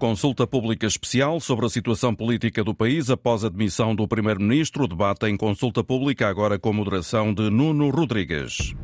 Consulta pública especial sobre a situação política do país após a demissão do Primeiro-Ministro. Debate em consulta pública, agora com moderação de Nuno Rodrigues.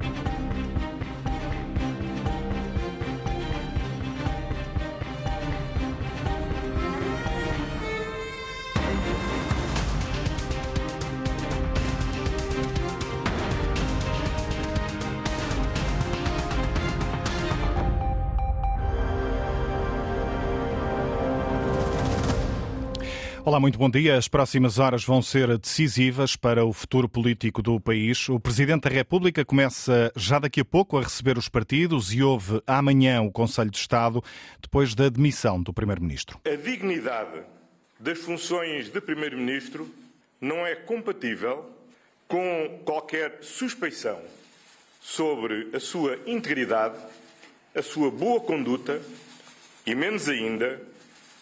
Olá, muito bom dia. As próximas horas vão ser decisivas para o futuro político do país. O Presidente da República começa já daqui a pouco a receber os partidos e houve amanhã o Conselho de Estado, depois da demissão do Primeiro-Ministro. A dignidade das funções de Primeiro-Ministro não é compatível com qualquer suspeição sobre a sua integridade, a sua boa conduta e, menos ainda,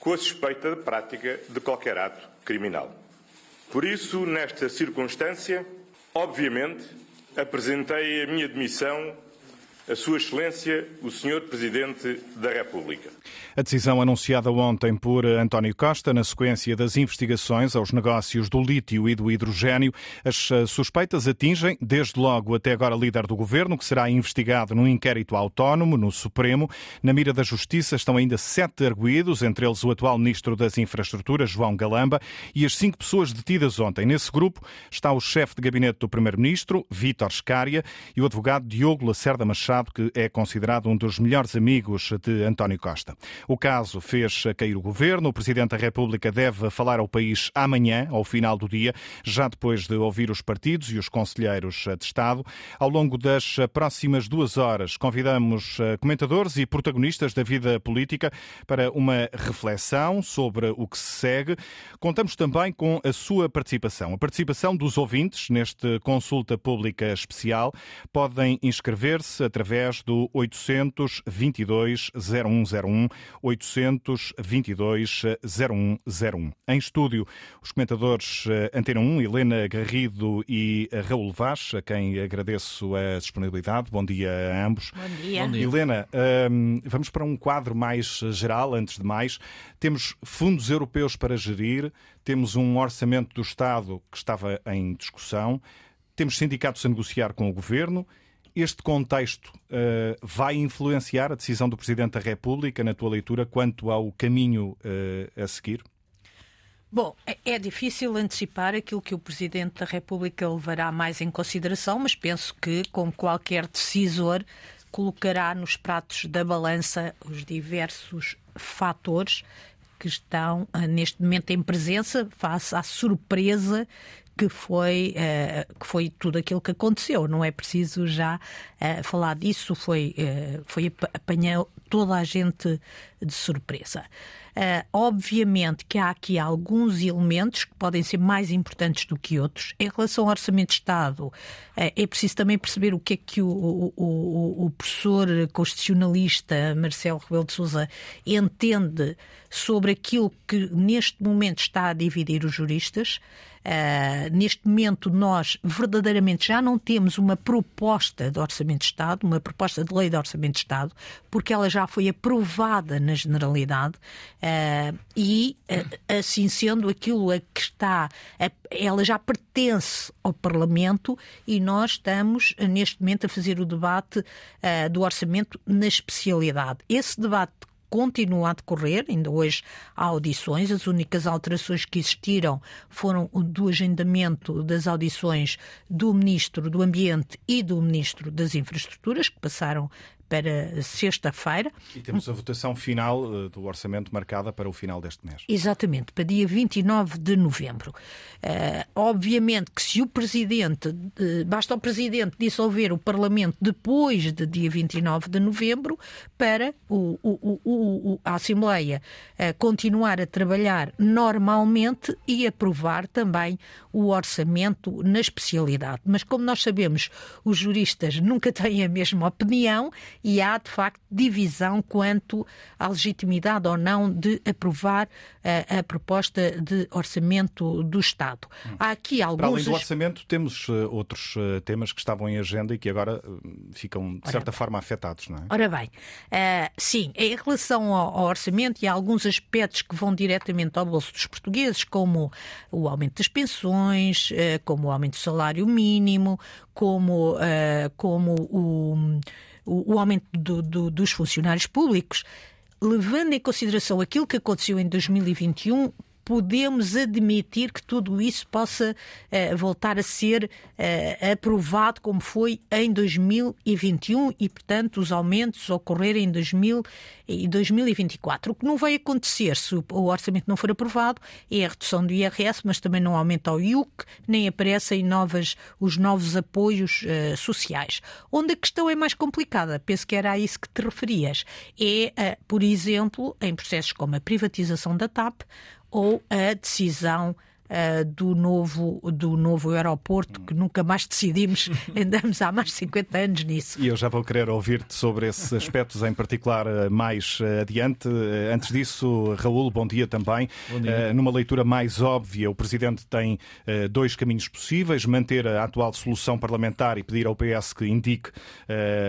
com a suspeita de prática de qualquer ato criminal. Por isso, nesta circunstância, obviamente, apresentei a minha demissão a Sua Excelência, o Sr. Presidente da República. A decisão anunciada ontem por António Costa, na sequência das investigações aos negócios do lítio e do hidrogênio, as eh, suspeitas atingem, desde logo até agora, líder do governo, que será investigado num inquérito autónomo no Supremo. Na mira da Justiça estão ainda sete arguídos, entre eles o atual Ministro das Infraestruturas, João Galamba, e as cinco pessoas detidas ontem. Nesse grupo está o chefe de gabinete do Primeiro-Ministro, Vítor Scária, e o advogado Diogo Lacerda Machado que é considerado um dos melhores amigos de António Costa. O caso fez cair o governo. O Presidente da República deve falar ao país amanhã, ao final do dia, já depois de ouvir os partidos e os conselheiros de Estado. Ao longo das próximas duas horas, convidamos eh, comentadores e protagonistas da vida política para uma reflexão sobre o que se segue. Contamos também com a sua participação, a participação dos ouvintes neste consulta pública especial. Podem inscrever-se através através do 822 0101 822 0101. Em estúdio, os comentadores eh, Antena 1, Helena Garrido e Raul Vaz, a quem agradeço a disponibilidade. Bom dia a ambos. Bom dia. Bom dia. Helena, ehm, vamos para um quadro mais geral, antes de mais. Temos fundos europeus para gerir, temos um orçamento do Estado que estava em discussão, temos sindicatos a negociar com o governo este contexto uh, vai influenciar a decisão do Presidente da República, na tua leitura, quanto ao caminho uh, a seguir? Bom, é, é difícil antecipar aquilo que o Presidente da República levará mais em consideração, mas penso que, como qualquer decisor, colocará nos pratos da balança os diversos fatores que estão eh, neste momento em presença face à surpresa que foi, uh, que foi tudo aquilo que aconteceu. Não é preciso já uh, falar disso, foi, uh, foi apanhou toda a gente de surpresa. Uh, obviamente que há aqui alguns elementos que podem ser mais importantes do que outros. Em relação ao Orçamento de Estado, uh, é preciso também perceber o que é que o, o, o, o professor constitucionalista Marcelo Rebelo de Sousa entende sobre aquilo que neste momento está a dividir os juristas. Uh, neste momento, nós verdadeiramente já não temos uma proposta de Orçamento de Estado, uma proposta de lei de Orçamento de Estado, porque ela já foi aprovada na Generalidade uh, e, uh, assim sendo, aquilo a que está, ela já pertence ao Parlamento e nós estamos, neste momento, a fazer o debate do Orçamento na especialidade. Esse debate continua a decorrer, ainda hoje há audições, as únicas alterações que existiram foram do agendamento das audições do Ministro do Ambiente e do Ministro das Infraestruturas, que passaram para sexta-feira. E temos a votação final eh, do orçamento marcada para o final deste mês. Exatamente, para dia 29 de novembro. Uh, obviamente que se o Presidente, uh, basta o Presidente dissolver o Parlamento depois de dia 29 de novembro para o, o, o, a Assembleia uh, continuar a trabalhar normalmente e aprovar também o orçamento na especialidade. Mas como nós sabemos, os juristas nunca têm a mesma opinião e há, de facto, divisão quanto à legitimidade ou não de aprovar uh, a proposta de orçamento do Estado. Hum. Há aqui alguns. Para além do orçamento, temos uh, outros uh, temas que estavam em agenda e que agora ficam, de certa Ora, forma, afetados, não é? Ora bem, sim, em relação ao, ao orçamento e há alguns aspectos que vão diretamente ao bolso dos portugueses, como o aumento das pensões, como o aumento do salário mínimo, como, como o o, o aumento do, do, dos funcionários públicos, levando em consideração aquilo que aconteceu em 2021, podemos admitir que tudo isso possa uh, voltar a ser uh, aprovado como foi em 2021 e, portanto, os aumentos ocorrerem em 2000 e 2024. O que não vai acontecer se o orçamento não for aprovado é a redução do IRS, mas também não aumenta o IUC, nem aparecem novas, os novos apoios uh, sociais. Onde a questão é mais complicada, penso que era a isso que te referias, é, por exemplo, em processos como a privatização da TAP, ou a decisão uh, do, novo, do novo aeroporto, que nunca mais decidimos, andamos há mais de 50 anos nisso. E eu já vou querer ouvir-te sobre esses aspectos em particular eh, mais eh, adiante. Antes disso, Raul, bom dia também. Bom dia. Uh, numa leitura mais óbvia, o Presidente tem uh, dois caminhos possíveis: manter a atual solução parlamentar e pedir ao PS que indique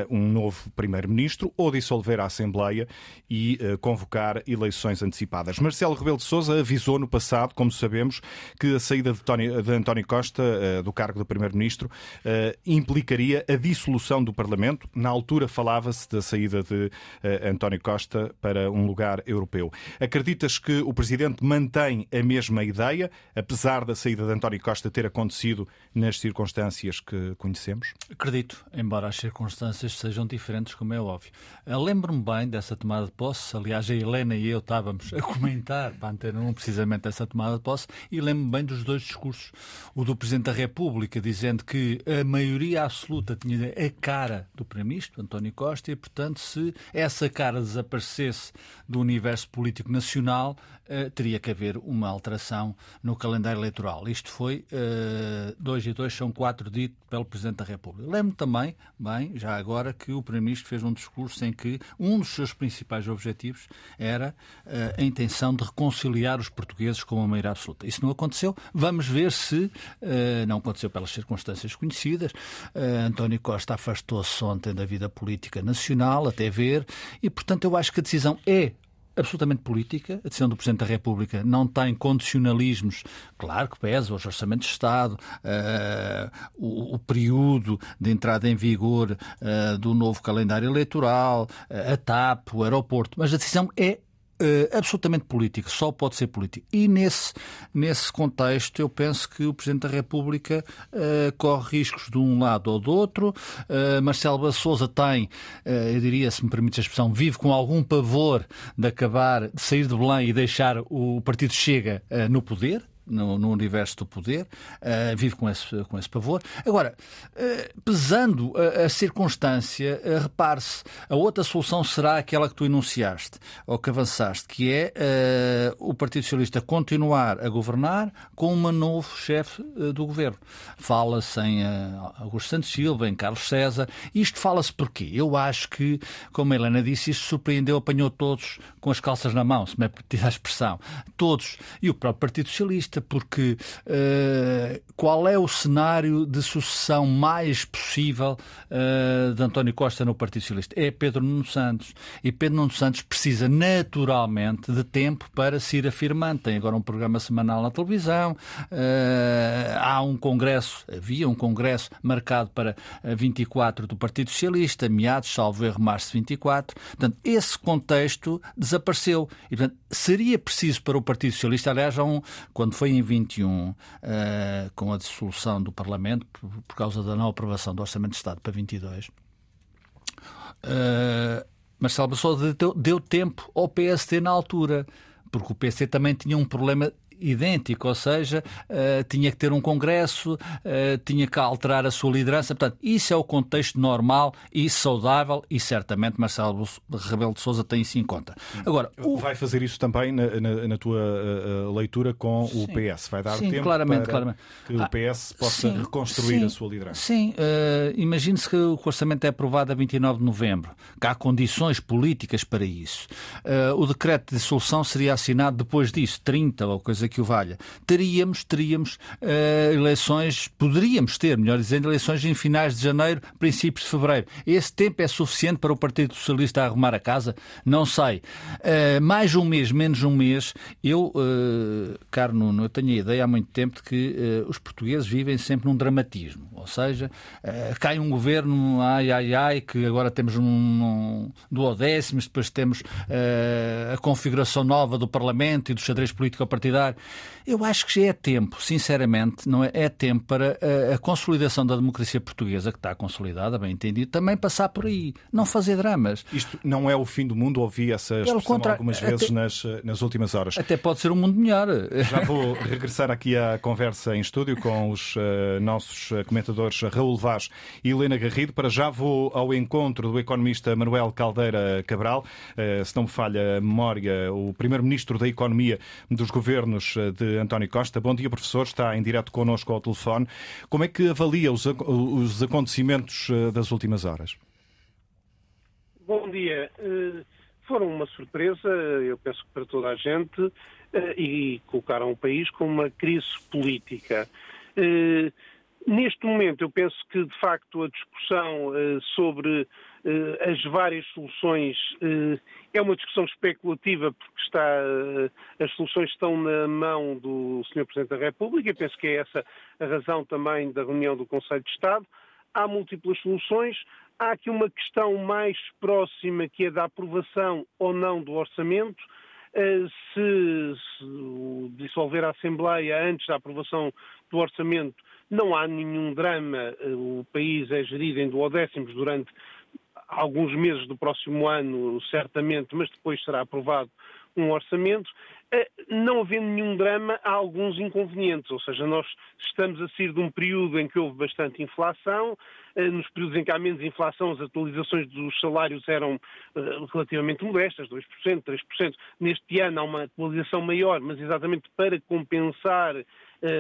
um novo Primeiro-Ministro, ou dissolver a Assembleia e convocar eleições antecipadas. Marcelo Rebelo de Sousa avisou no passado, como sabemos, que a saída de, Tony, de António Costa uh, do cargo de Primeiro-Ministro uh, implicaria a dissolução do Parlamento. Na altura falava-se da saída de uh, António Costa para um lugar europeu. Acreditas que o Presidente mantém a mesma ideia, apesar da saída de António Costa ter acontecido nas circunstâncias que conhecemos? Acredito, embora as circunstâncias sejam diferentes, como é óbvio. Lembro-me bem dessa tomada de posse. Aliás, a Helena e eu estávamos a comentar para a Antena 1 precisamente essa tomada de posse e lembro lembro-me bem dos dois discursos. O do Presidente da República, dizendo que a maioria absoluta tinha a cara do Primeiro-Ministro, António Costa, e, portanto, se essa cara desaparecesse do universo político nacional, uh, teria que haver uma alteração no calendário eleitoral. Isto foi uh, dois e dois são quatro dito pelo Presidente da República. Lembro também, bem, já agora, que o Primeiro-Ministro fez um discurso em que um dos seus principais objetivos era uh, a intenção de reconciliar os portugueses com a maioria absoluta. Isso não aconteceu. Vamos ver se não aconteceu pelas circunstâncias conhecidas. António Costa afastou-se ontem da vida política nacional, até ver, e portanto eu acho que a decisão é absolutamente política. A decisão do Presidente da República não tem condicionalismos, claro que pesa os orçamentos de Estado, uh, o, o, período de entrada em vigor uh, do novo calendário eleitoral, uh, a TAP, o aeroporto, mas a decisão é Uh, absolutamente política, só pode ser política. E nesse, nesse contexto, eu penso que o Presidente da República uh, corre riscos de um lado ou do outro. Uh, Marcelo Souza tem, eu diria, se me permite a expressão, vive com algum pavor de acabar, de sair de Belém e deixar o Partido Chega no poder no, no universo do poder, uh, vive com esse, com esse pavor. Agora, uh, pesando a, a circunstância, uh, repare-se, a outra solução será aquela que tu enunciaste, ou que avançaste, que é o Partido Socialista continuar a governar com um novo chefe do governo. Fala-se em Augusto Santos Silva, em Carlos César. Isto fala-se porquê? Eu acho que, como a Helena disse, isto surpreendeu, apanhou todos com as calças na mão, se me é a expressão. Todos. E o próprio Partido Socialista porque uh, qual é o cenário de sucessão mais possível uh, de António Costa no Partido Socialista? É Pedro Nuno Santos. E Pedro Nuno Santos precisa naturalmente de tempo para se ir afirmando. Tem agora um programa semanal na televisão, uh, há um congresso, havia um congresso marcado para 24 do Partido Socialista, meados, salvo erro, março 24. Portanto, esse contexto desapareceu. E, portanto, seria preciso para o Partido Socialista, aliás, um, quando foi foi em 21, uh, eh, com a dissolução do Parlamento, por, por, causa da não aprovação do Orçamento de Estado para 22. Uh, eh, Marcelo Bassol deu, deu tempo ao PST na altura porque o PC também tinha um problema idêntico, ou seja, uh, tinha que ter um congresso, uh, tinha que alterar a sua liderança. Portanto, isso é o contexto normal e saudável e certamente Marcelo Rebelo de Sousa tem isso em conta. Agora, o... vai fazer isso também na, na, na tua uh, leitura com sim, o PS? Vai dar sim, tempo claramente, para claramente. que o PS ah, possa sim, reconstruir a sua liderança? Sim, imagine-se que o orçamento é aprovado a 29 de novembro, que há condições políticas para isso. o decreto de dissolução seria assinado depois disso, 30 ou coisa que o valha. Teríamos, teríamos uh, eleições, poderíamos ter, melhor dizendo, eleições em finais de janeiro, princípios de fevereiro. Esse tempo é suficiente para o Partido Socialista arrumar a casa? Não sei. Uh, mais um mês, menos um mês, eu, uh, caro Nuno, eu tenho a ideia há muito tempo de que uh, os portugueses vivem sempre num dramatismo. Ou seja, cai um governo, ai, ai, ai, que agora temos um, um duodécimos, depois temos a configuração nova do Parlamento e do xadrez político-partidário. Eu acho que já é tempo, sinceramente, não é, é tempo para a, a, consolidação da democracia portuguesa, que está consolidada, bem entendido, também passar por aí, não fazer dramas. Isto não é o fim do mundo, ouvi essa expressão contra... algumas vezes até... nas, nas últimas horas. Até pode ser um mundo melhor. Já vou regressar aqui à conversa em estúdio com os uh, nossos comentadores Raul Vaz e Helena Garrido. Para já vou ao encontro do economista Manuel Caldeira Cabral. Uh, se não me falha a memória, o primeiro-ministro da Economia dos governos eh, de António Costa. Bom dia, professor. Está em direto connosco ao telefone. Como é que avalia os, os acontecimentos eh, das últimas horas? Bom dia. Eh, foram uma surpresa, eu penso que para toda a gente, e colocaram o país com uma crise política. Neste momento, eu penso que, de facto, a discussão sobre as várias soluções eh, é uma discussão especulativa porque está, eh, as soluções estão na mão do Sr. Presidente da República e penso que é essa a razão também da reunião do Conselho de Estado. Há múltiplas soluções. Há aqui uma questão mais próxima que é da aprovação ou não do orçamento. Se, se dissolver a Assembleia antes da aprovação do orçamento, não há nenhum drama. O país é gerido em duodécimos durante alguns meses do próximo ano, certamente, mas depois será aprovado um orçamento, eh, não havendo nenhum drama, há alguns inconvenientes. Ou seja, nós estamos a sair de um período em que houve bastante inflação, eh, nos períodos em que há menos inflação, as atualizações dos salários eram eh, relativamente modestas, 2%, 3%. Neste ano há uma atualização maior, mas exatamente para compensar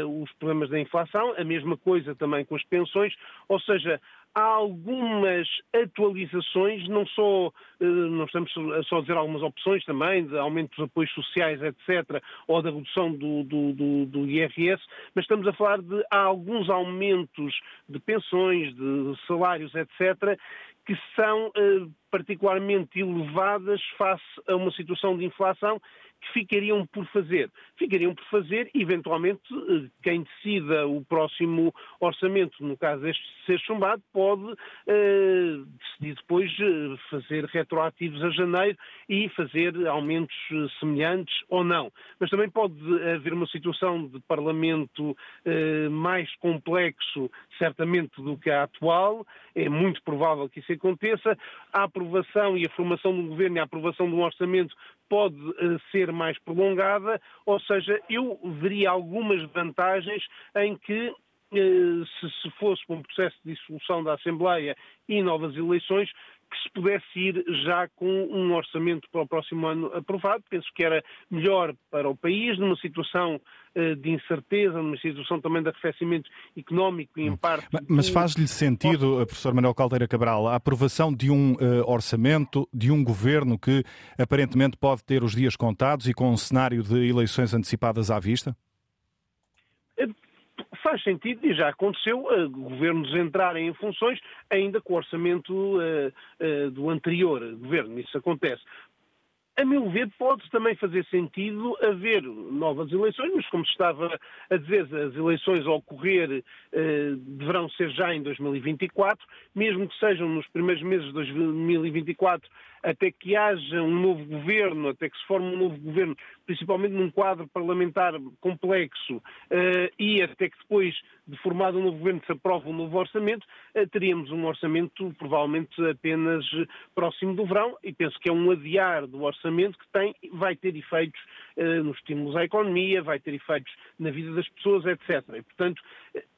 os problemas da inflação, a mesma coisa também com as pensões, ou seja, há algumas atualizações, não só, eh, não estamos só a dizer algumas opções também, de aumento dos apoios sociais, etc., ou da redução do, do, do, do IRS, mas estamos a falar de alguns aumentos de pensões, de salários, etc., que são eh, particularmente elevadas face a uma situação de inflação que ficariam por fazer? Ficariam por fazer, eventualmente, eh, quem decida o próximo orçamento, no caso deste ser chumbado, pode eh, decidir depois eh, fazer retroativos a janeiro e fazer aumentos semelhantes ou não. Mas também pode haver uma situação de Parlamento mais complexo, certamente, do que a atual. É muito provável que isso aconteça. A aprovação e a formação do governo e a aprovação de um orçamento pode uh, ser mais prolongada, ou seja, eu veria algumas vantagens em que se, se fosse um processo de dissolução da Assembleia e novas eleições, que se pudesse ir já com um orçamento para o próximo ano aprovado. Penso que era melhor para o país, numa situação uh, de incerteza, numa situação também de arrefecimento económico e em hum. parte. Mas faz-lhe sentido, eh, professor Manuel Caldeira Cabral, a aprovação de um uh, orçamento de um governo que aparentemente pode ter os dias contados e com um cenário de eleições antecipadas à vista? Faz sentido e já aconteceu uh, governos entrarem em funções ainda com o orçamento uh, do anterior governo. Isso acontece. A meu ver, pode também fazer sentido haver novas eleições, mas como se estava a dizer, as eleições a ocorrer deverão ser já em 2024, mesmo que sejam nos primeiros meses de 2024 até que haja um novo governo, até que se forme um novo governo, principalmente num quadro parlamentar complexo, uh, e até que depois de formado um novo governo se aprove um novo orçamento, uh, teríamos um orçamento provavelmente apenas próximo do verão, e penso que é um adiar do orçamento que tem, vai ter efeitos nos estímulos à economia, vai ter efeitos na vida das pessoas, etc. E, portanto,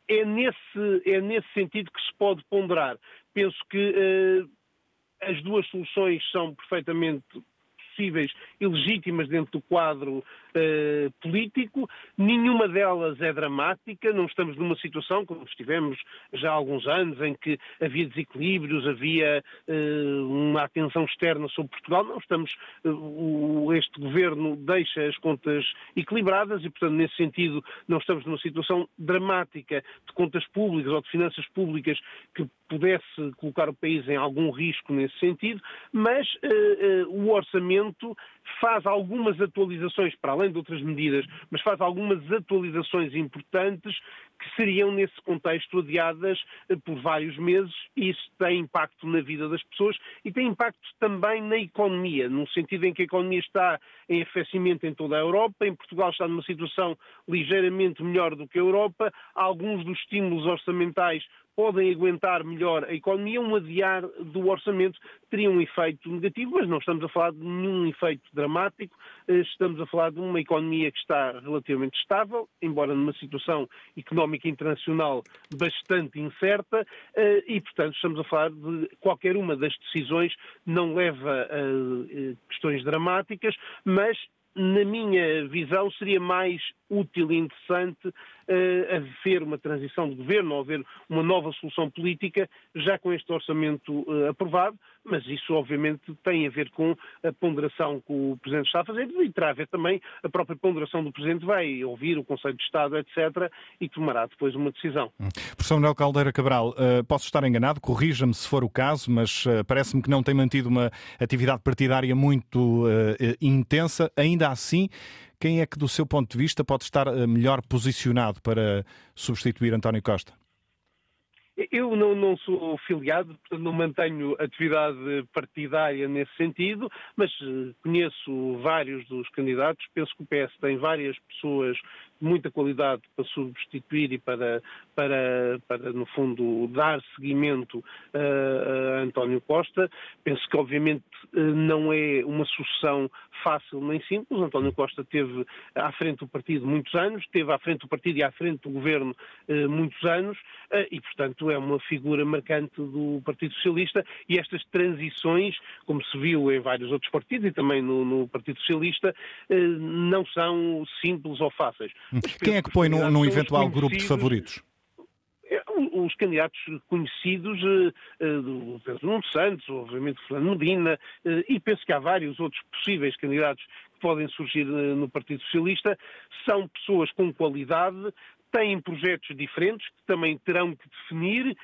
é nesse, é nesse sentido que se pode ponderar. Penso que as duas soluções são perfeitamente possíveis e legítimas dentro do quadro uh, político. Nenhuma delas é dramática. Não estamos numa situação como estivemos já há alguns anos, em que havia desequilíbrios, havia uh, uma atenção externa sobre Portugal. Não estamos. Uh, este governo deixa as contas equilibradas e, portanto, nesse sentido, não estamos numa situação dramática de contas públicas ou de finanças públicas que pudesse colocar o país em algum risco nesse sentido, mas o orçamento faz algumas atualizações, para além de outras medidas, mas faz algumas atualizações importantes que seriam, nesse contexto, adiadas eh, por vários meses. E isso tem impacto na vida das pessoas e tem impacto também na economia, no sentido em que a economia está em aquecimento em toda a Europa, em Portugal está numa situação ligeiramente melhor do que a Europa, alguns dos estímulos orçamentais podem aguentar melhor a economia, um adiar do orçamento teria um efeito negativo, mas não estamos a falar de nenhum efeito dramático, eh, estamos a falar de uma economia que está relativamente estável, embora numa situação económica internacional bastante incerta, eh, e, portanto, estamos a falar de qualquer uma das decisões não leva a eh, questões dramáticas, mas na minha visão, seria mais útil e interessante uh, haver uma transição de governo haver uma nova solução política já com este orçamento uh, aprovado, mas isso obviamente tem a ver com a ponderação que o Presidente está a fazer e terá a ver também a própria ponderação do Presidente vai ouvir o Conselho de Estado, etc., e tomará depois uma decisão. Hum. Professor Manuel Caldeira Cabral, uh, posso estar enganado, corrija-me se for o caso, mas parece-me que não tem mantido uma atividade partidária muito intensa, ainda assim quem é que, do seu ponto de vista, pode estar eh, melhor posicionado para substituir António Costa? Eu não, não, sou filiado, portanto não mantenho atividade partidária nesse sentido, mas eh, conheço vários dos candidatos. Penso que o PS tem várias pessoas muita qualidade para substituir e para, para, para no fundo, dar seguimento a, a António Costa. Penso que, obviamente, eh, não é uma sucessão fácil nem simples. António Costa teve à frente do partido muitos anos, teve à frente do partido e à frente do governo eh, muitos anos e, portanto, é uma figura marcante do Partido Socialista e estas transições, como se viu em vários outros partidos e também no, no Partido Socialista, eh, não são simples ou fáceis. Quem é que põe num, num eventual grupo de favoritos? É, os candidatos conhecidos, uh, do Pedro Nuno Santos, obviamente Fernando Medina, uh, e penso que há vários outros possíveis candidatos que podem surgir no Partido Socialista, são pessoas com qualidade, têm projetos diferentes que também terão que definir.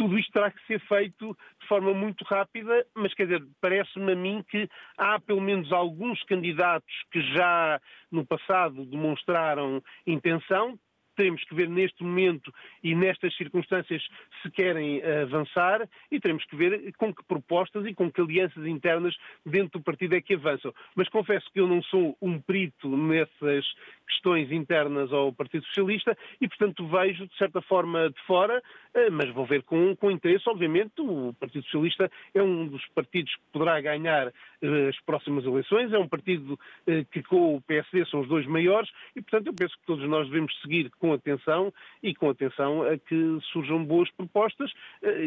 Tudo isto terá que ser feito de forma muito rápida, mas quer dizer, parece-me a mim que há pelo menos alguns candidatos que já no passado demonstraram intenção, teremos que ver neste momento e nestas circunstâncias se querem avançar e teremos que ver com que propostas e com que alianças internas dentro do partido é que avançam. Mas confesso que eu não sou um perito nessas questões internas ao Partido Socialista e, portanto, vejo, de certa forma, de fora, eh, mas vou ver com, com interesse, obviamente, o Partido Socialista é um dos partidos que poderá ganhar uh, as próximas eleições, é um partido uh, que com o PSD são os dois maiores. E, portanto, eu penso que todos nós devemos seguir com atenção e com atenção a que surjam boas propostas,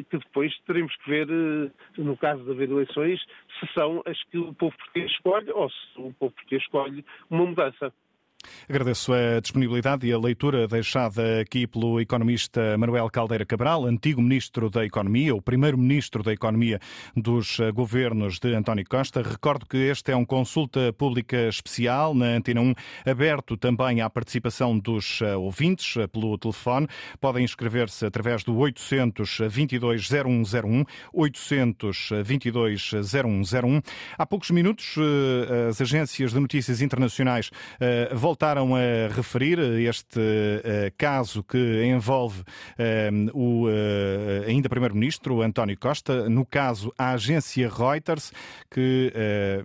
que depois teremos que ver, no caso de haver eleições, se são as que o povo português escolhe ou se o povo português escolhe uma mudança. Agradeço a disponibilidade e a leitura deixada aqui pelo economista Manuel Caldeira Cabral, antigo ministro da Economia, o primeiro ministro da Economia dos governos de António Costa. Recordo que este é um consulta pública especial na Antena 1, aberto também à participação dos eh, ouvintes eh, pelo telefone. Podem inscrever-se através do 822 0101, 822 0101. Há poucos minutos, eh, as agências de notícias internacionais voltam voltaram a referir este uh, caso que envolve uh, o uh, ainda Primeiro-Ministro António Costa, no caso a agência Reuters, que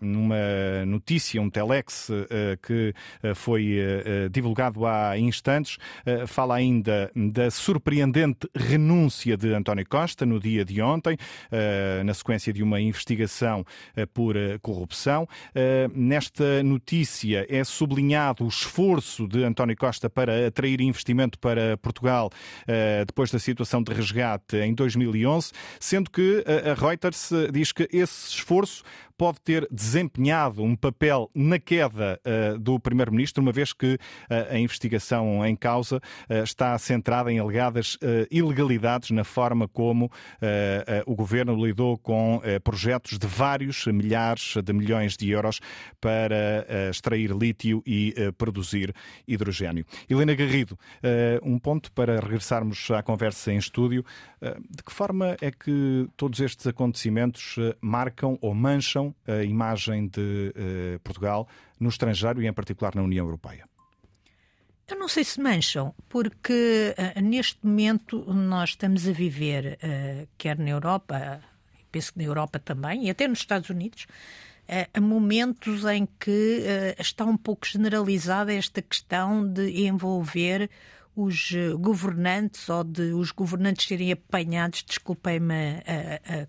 numa notícia, um telex que foi divulgado há instantes, fala ainda da surpreendente renúncia de António Costa no dia de ontem, na sequência de uma investigação por corrupção. Nesta notícia é sublinhado o esforço de António Costa para atrair investimento para Portugal eh, depois da situação de resgate em 2011, sendo que a Reuters eh, diz que esse esforço pode ter desempenhado um papel na queda uh, do Primeiro-Ministro, uma vez que uh, a investigação em causa uh, está centrada em alegadas ilegalidades na forma como o governo lidou com projetos de vários milhares de milhões de euros para extrair lítio e produzir hidrogênio. Helena Garrido, um ponto para regressarmos à conversa em estúdio. De que forma é que todos estes acontecimentos marcam ou mancham a imagem de uh, Portugal no estrangeiro e, em particular, na União Europeia? Eu não sei se mancham, porque uh, neste momento nós estamos a viver, uh, quer na Europa, penso que na Europa também, e até nos Estados Unidos, uh, momentos em que está um pouco generalizada esta questão de envolver os governantes ou de os governantes serem apanhados, desculpem-me a, a, a,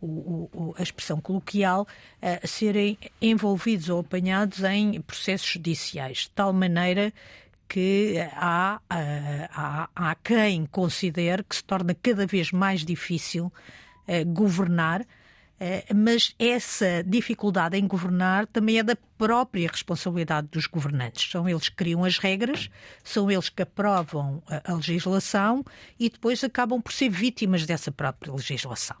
o, o, a expressão coloquial, uh, serem envolvidos ou apanhados em processos judiciais, de tal maneira que há, uh, há, há quem considere que se torna cada vez mais difícil governar, mas essa dificuldade em governar também é da própria responsabilidade dos governantes. São eles que criam as regras, são eles que aprovam a, a legislação e depois acabam por ser vítimas dessa própria legislação.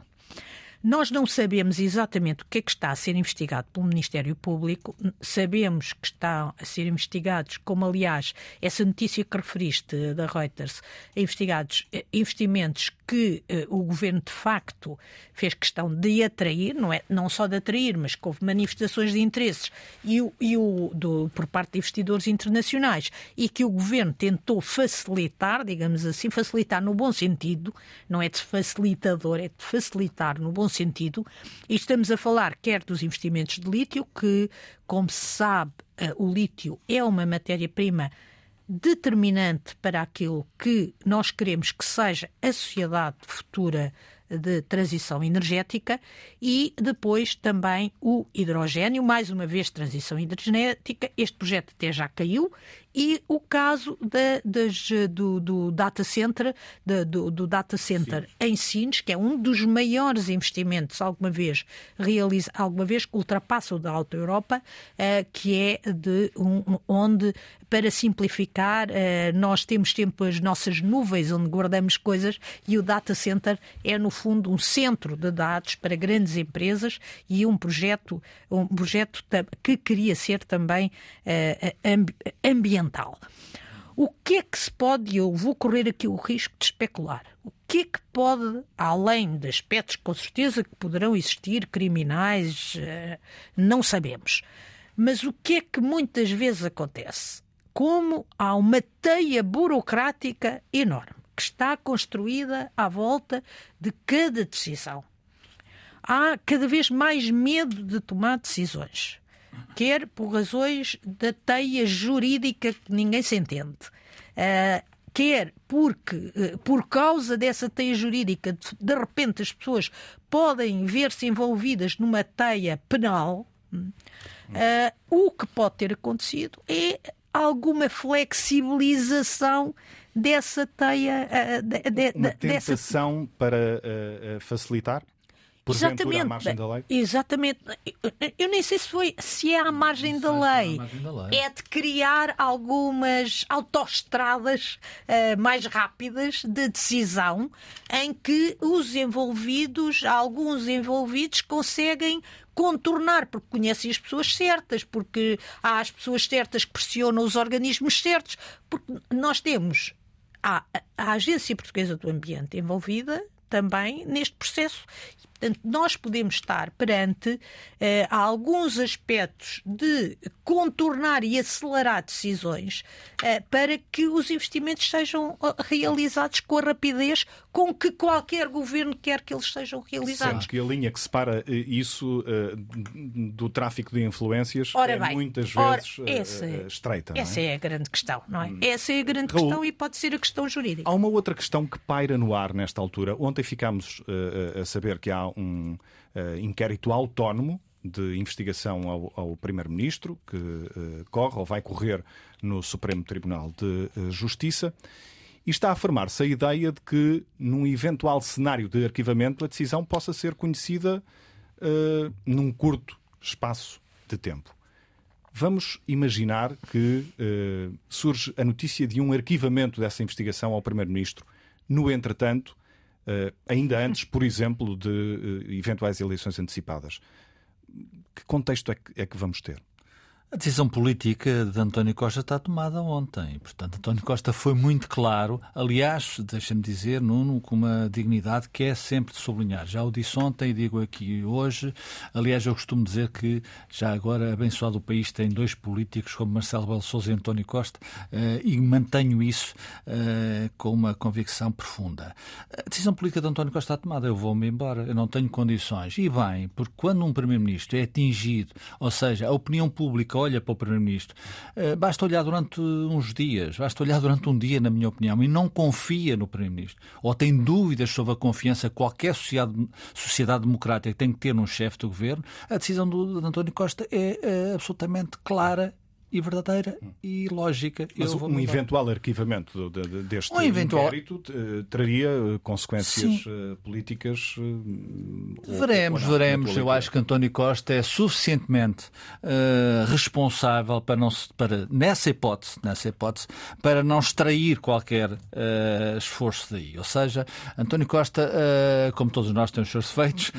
Nós não sabemos exatamente o que é que está a ser investigado pelo Ministério Público, sabemos que estão a ser investigados, como aliás essa notícia que referiste da Reuters, investigados eh, investimentos que eh, o governo de facto fez questão de atrair, não, é, não só de atrair, mas que houve manifestações de interesses e e o do, por parte de investidores internacionais e que o governo tentou facilitar, digamos assim, facilitar no bom sentido, não é de facilitador, é de facilitar no bom sentido. E estamos a falar quer dos investimentos de lítio, que, como se sabe, eh, o lítio é uma matéria-prima determinante para aquilo que nós queremos que seja a sociedade futura de transição energética e depois também o hidrogênio, mais uma vez transição energética. Este projeto até já caiu e o caso da, das, do, do, data center, da, do, do, data center Sim. em Sines, que é um dos maiores investimentos alguma vez realiza, alguma vez que ultrapassa o da Alta Europa, uh, que é de um, onde, para simplificar, uh, nós temos sempre as nossas nuvens onde guardamos coisas e o data center é no fundo um centro de dados para grandes empresas e um projeto, um projeto que queria ser também uh, ambiental ambiental. O que é que se pode, eu vou correr aqui o risco de especular, o que é que pode, além de aspectos com certeza que poderão existir, criminais, eh, não sabemos, mas o que é que muitas vezes acontece? Como há uma teia burocrática enorme que está construída à volta de cada decisão. Há cada vez mais medo de tomar decisões quer por razões da teia jurídica que ninguém se entende. Uh, quer porque, uh, por causa dessa teia jurídica, de, de repente as pessoas podem ver-se envolvidas numa teia penal, uh, o que pode ter acontecido é alguma flexibilização dessa teia. Uh, de, de, Uma tentação dessa... para uh, facilitar? Exatamente. à margem da lei? Exatamente. Eu nem sei se, foi, se é à margem, da lei. margem da lei. É de criar algumas autoestradas uh, mais rápidas de decisão em que os envolvidos, alguns envolvidos, conseguem contornar, porque conhecem as pessoas certas, porque há as pessoas certas que pressionam os organismos certos, porque nós temos a, a Agência Portuguesa do Ambiente envolvida também neste processo Portanto, nós podemos estar perante eh, alguns aspectos de contornar e acelerar decisões eh, para que os investimentos sejam eh, realizados com a rapidez com que qualquer governo quer que eles sejam realizados. Sendo que a linha que separa isso do tráfico de influências ora é bem, muitas vezes ora, essa, estreita. Essa é? é? a grande questão, não é? Hum. Essa é a grande Raul, questão e pode ser a questão jurídica. Há uma outra questão que paira no ar nesta altura. Ontem ficámos a saber que há um inquérito autónomo de investigação ao, ao Primeiro-Ministro que corre ou vai correr no Supremo Tribunal de Justiça. E está a formar-se a ideia de que, num eventual cenário de arquivamento, a decisão possa ser conhecida uh, num curto espaço de tempo. Vamos imaginar que uh, surge a notícia de um arquivamento dessa investigação ao Primeiro-Ministro. No entretanto, uh, ainda antes, por exemplo, de eventuais eleições antecipadas. Que contexto é que, é que vamos ter? A decisão política de António Costa está tomada ontem. Portanto, António Costa foi muito claro. Aliás, deixa-me dizer, Nuno, com uma dignidade que é sempre de sublinhar. Já o disse ontem e digo aqui hoje. Aliás, eu costumo dizer que já agora abençoado o país tem dois políticos como Marcelo Belo e António Costa eh, e mantenho isso eh, com uma convicção profunda. A decisão política de António Costa está tomada. Eu vou-me embora. Eu não tenho condições. E bem, porque quando um Primeiro-Ministro é atingido, ou seja, a opinião pública olha para o Primeiro-Ministro. Eh, basta olhar durante uns dias, basta olhar durante um dia, na minha opinião, e não confia no Primeiro-Ministro, ou tem dúvidas sobre a confiança que qualquer sociedade, democrática tem que ter num chefe do governo, a decisão do, de António Costa é, é absolutamente clara e verdadeira e lógica. Mas um eventual arquivamento de, de, deste um eventual... inquérito uh, traria uh, consequências uh, políticas? veremos, não, veremos. Eu acho que António Costa é suficientemente responsável para não para nessa hipótese, nessa hipótese, para não extrair qualquer esforço daí. Ou seja, António Costa, como todos nós, tem os seus defeitos.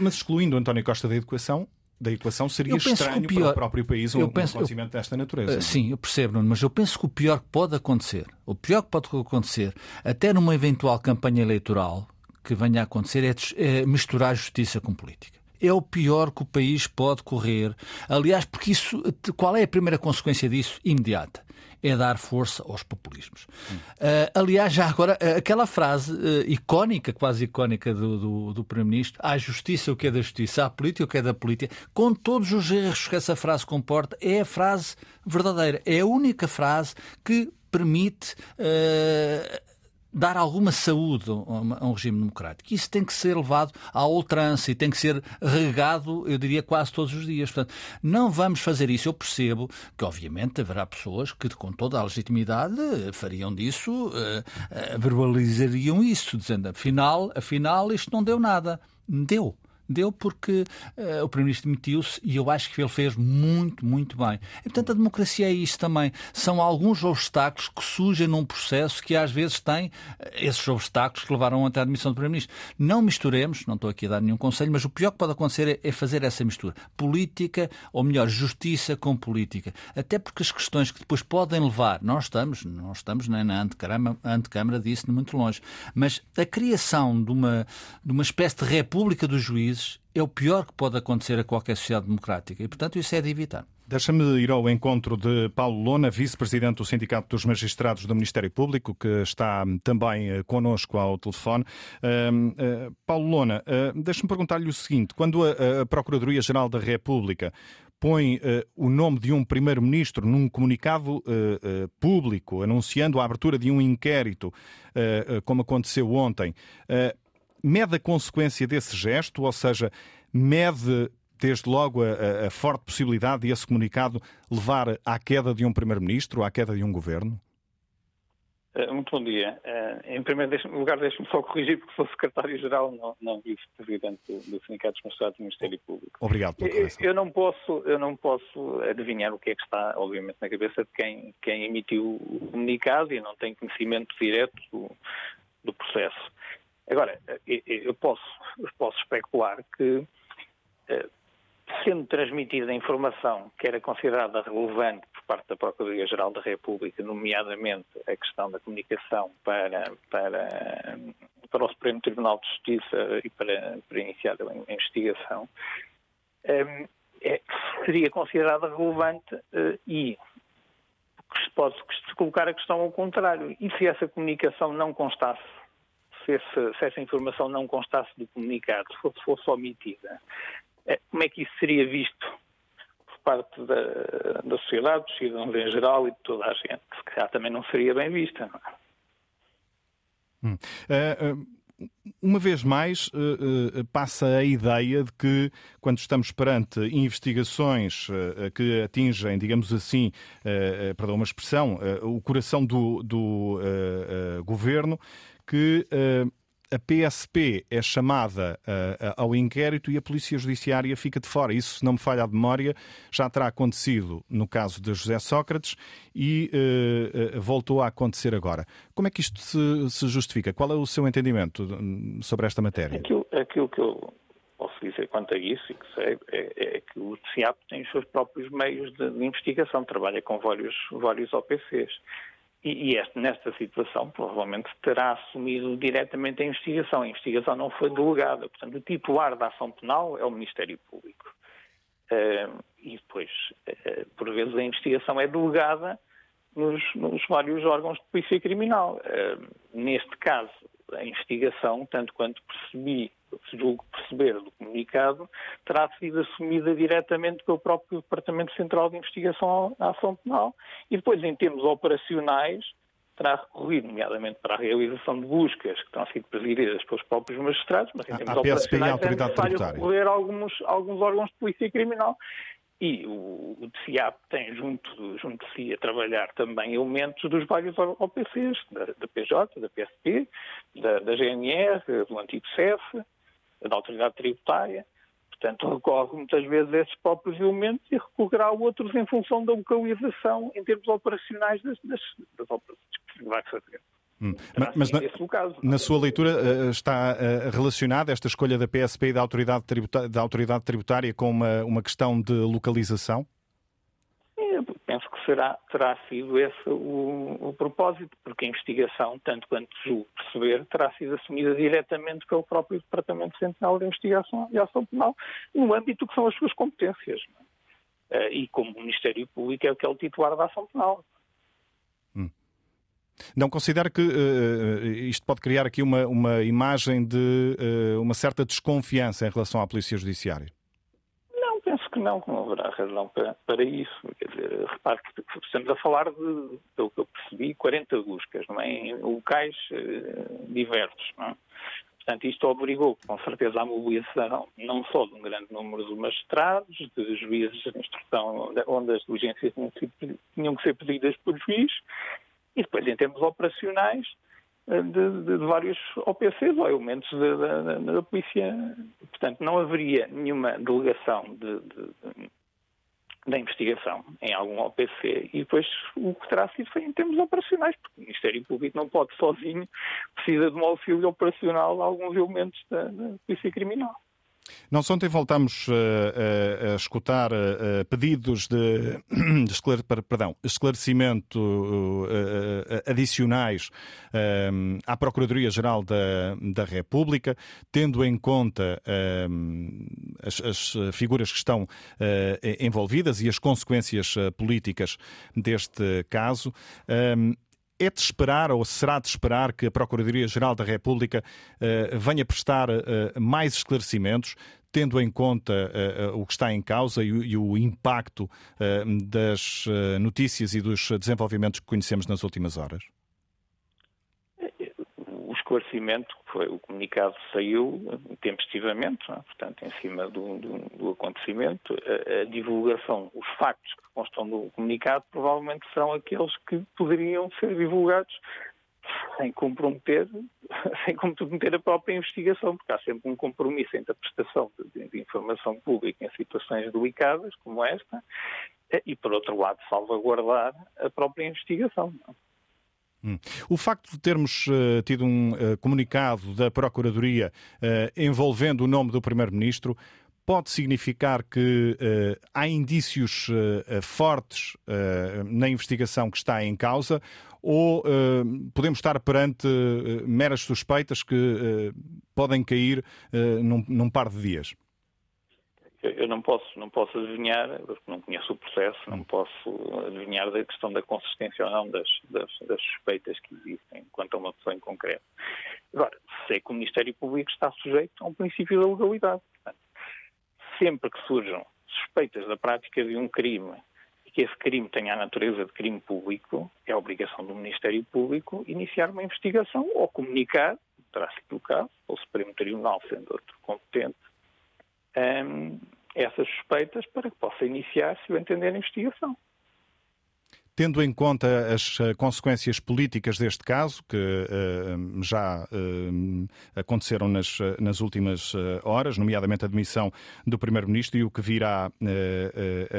Mas excluindo António Costa da educação, da equação seria estranho pior, para o próprio país um, penso, um acontecimento eu, desta natureza. Uh, sim, eu percebo, mas eu penso que o pior que pode acontecer, o pior que pode acontecer, até numa eventual campanha eleitoral que venha a acontecer, é, é misturar justiça com política é o pior que o país pode correr. Aliás, porque isso, qual é a primeira consequência disso? Imediata é dar força aos populismos. Uh, aliás, já agora, uh, aquela frase uh, icónica, quase icónica do, do, do Primeiro-Ministro, há justiça o que é da justiça, há política o que é da política, com todos os erros que essa frase comporta, é a frase verdadeira. É a única frase que permite dar alguma saúde a um regime democrático. Isso tem que ser levado à ultrança e tem que ser regado, eu diria, quase todos os dias. Portanto, não vamos fazer isso. Eu percebo que, obviamente, haverá pessoas que, com toda a legitimidade, fariam disso, uh, uh, verbalizariam isso, dizendo, afinal, afinal, isto não deu nada. Deu deu porque uh, o Primeiro-Ministro demitiu-se e eu acho que ele fez muito, muito bem. E, portanto, a democracia é isso também. São alguns obstáculos que surgem num processo que às vezes tem uh, esses obstáculos que levaram até a admissão do Primeiro-Ministro. Não misturemos, não estou aqui a dar nenhum conselho, mas o pior que pode acontecer é, é fazer essa mistura. Política, ou melhor, justiça com política. Até porque as questões que depois podem levar, nós estamos, não estamos nem na antecâmara, antecâmara disso muito longe, mas a criação de uma, de uma espécie de república dos juízes é o pior que pode acontecer a qualquer sociedade democrática e, portanto, isso é de evitar. Deixa-me ir ao encontro de Paulo Lona, vice-presidente do Sindicato dos Magistrados do Ministério Público, que está também eh, connosco ao telefone. Uh, uh, Paulo Lona, uh, deixa-me perguntar-lhe o seguinte: quando a, a Procuradoria-Geral da República põe o nome de um primeiro-ministro num comunicado público anunciando a abertura de um inquérito, como aconteceu ontem, mede a consequência desse gesto, ou seja, mede desde logo a, a, forte possibilidade de esse comunicado levar à queda de um primeiro-ministro, à queda de um governo? Eh, muito bom dia. Eh, em primeiro lugar, deixe-me só corrigir, porque sou secretário-geral, não, não vice-presidente do Sindicato dos Magistrados do Ministério Público. Obrigado pela correção. Eu não posso, eu não posso adivinhar o que é que está, obviamente, na cabeça de quem, quem emitiu o comunicado e não tenho conhecimento direto do, do processo. Agora, eu posso, posso especular que, eh, sendo transmitida a informação que era considerada relevante por parte da Procuradoria-Geral da República, nomeadamente a questão da comunicação para, para para o Supremo Tribunal de Justiça e para, para iniciar a investigação, é, seria considerada relevante e se pode se colocar a questão ao contrário. E se essa comunicação não constasse, se, esse, se essa informação não constasse do comunicado, se fosse, fosse omitida, como é que isso seria visto parte da, da sociedade, dos cidadãos em geral e de toda a gente. Se calhar também não seria bem vista. Não é? Hum. Uh, uh uma vez mais, uh, passa a ideia de que, quando estamos perante investigações uh, que atingem, digamos assim, perdão, uma expressão, o coração do, do governo, que a PSP é chamada uh, ao inquérito e a Polícia Judiciária fica de fora. Isso, se não me falha a memória, já terá acontecido no caso de José Sócrates e uh, uh, voltou a acontecer agora. Como é que isto se, se, justifica? Qual é o seu entendimento sobre esta matéria? Aquilo, aquilo que eu posso dizer quanto a isso e que sei é, é que o CIAP tem os seus próprios meios de, de investigação, trabalha com vários, vários OPCs. E, este, nesta situação, provavelmente terá assumido diretamente a investigação. A investigação não foi delegada. Portanto, o titular da ação penal é o Ministério Público. Uh, e depois, uh, por vezes, a investigação é delegada nos, nos vários órgãos de polícia criminal. Uh, neste caso, a investigação, tanto quanto percebi julgo perceber do comunicado, terá sido assumida diretamente pelo próprio Departamento Central de Investigação à Ação Penal. E depois, em termos operacionais, terá recorrido, nomeadamente para a realização de buscas que terão sido presididas pelos próprios magistrados, mas em termos operacionais é necessário recorrer a alguns, alguns órgãos de polícia criminal. E o, o DCIAP tem junto, junto de si a trabalhar também elementos dos vários OPCs, da, da PJ, da PSP, da, da GNR, do antigo CEF, da autoridade tributária. Portanto, recorre muitas vezes a esses próprios elementos e recorrerá a outros em função da localização em termos operacionais das, das, das operações que vai fazer. Hum. Mas na, na, sua leitura eh, está eh, relacionada esta escolha da PSP e da autoridade, tributária, da autoridade tributária com uma, uma questão de localização? penso que será, terá sido esse o, o, propósito, porque a investigação, tanto quanto julgo perceber, terá sido assumida diretamente pelo próprio Departamento Central de Investigação e Ação Penal, no âmbito que são as suas competências. É? E como o Ministério Público é o que é o titular da ação penal. Não considera que uh, isto pode criar aqui uma, uma imagem de uh, uma certa desconfiança em relação à Polícia Judiciária? não, que não haverá razão para, para isso. Quer dizer, repare que estamos a falar de, pelo que eu percebi, 40 buscas, não é? em locais uh, diversos. Não é? Portanto, isto obrigou, com certeza, à mobilização não só de um grande número de magistrados, de juízes de instrução, onde as diligências tinham que ser pedidas por juiz, e depois, em termos operacionais, de, de, de, vários OPCs ou elementos da, da, da, polícia. Portanto, não haveria nenhuma delegação de, da investigação em algum OPC e depois o que terá sido foi em termos operacionais, porque o Ministério Público não pode sozinho, precisa de um auxílio operacional a alguns elementos da, da Polícia Criminal. Nós ontem voltamos uh, uh, a escutar uh, pedidos de, de esclare, perdão, esclarecimento adicionais à Procuradoria-Geral da, da República, tendo em conta as, as, figuras que estão envolvidas e as consequências políticas deste caso. É de esperar, ou será de esperar, que a Procuradoria-Geral da República uh, venha prestar uh, mais esclarecimentos, tendo em conta uh, o que está em causa e, e o impacto das notícias e dos desenvolvimentos que conhecemos nas últimas horas? Esclarecimento, foi, o comunicado saiu tempestivamente, é? portanto, em cima do, do, do acontecimento. A, a, divulgação, os factos que constam do comunicado, provavelmente serão aqueles que poderiam ser divulgados sem comprometer, sem comprometer a própria investigação, porque há sempre um compromisso entre a prestação de, de informação pública em situações delicadas, como esta, e, por outro lado, salvaguardar a própria investigação. É? Hum. O facto de termos uh, tido um uh, comunicado da Procuradoria uh, envolvendo o nome do Primeiro-Ministro pode significar que há indícios fortes na investigação que está em causa ou podemos estar perante meras suspeitas que podem cair num, num, par de dias? Eu não posso, não posso adivinhar, porque não conheço o processo, não hum. posso adivinhar da questão da consistência ou não das, das, das suspeitas que existem quanto a uma pessoa em concreto. Agora, sei que o Ministério Público está sujeito a um princípio da legalidade. Portanto, sempre que surjam suspeitas da prática de um crime e que esse crime tenha a natureza de crime público, é obrigação do Ministério Público iniciar uma investigação ou comunicar, terá sido o caso, ou o Supremo Tribunal sendo outro competente, um, essas suspeitas para que possa iniciar, se o entender, a investigação. Tendo em conta as uh, consequências políticas deste caso, que uh, já uh, aconteceram nas, nas últimas horas, nomeadamente a demissão do Primeiro-Ministro e o que virá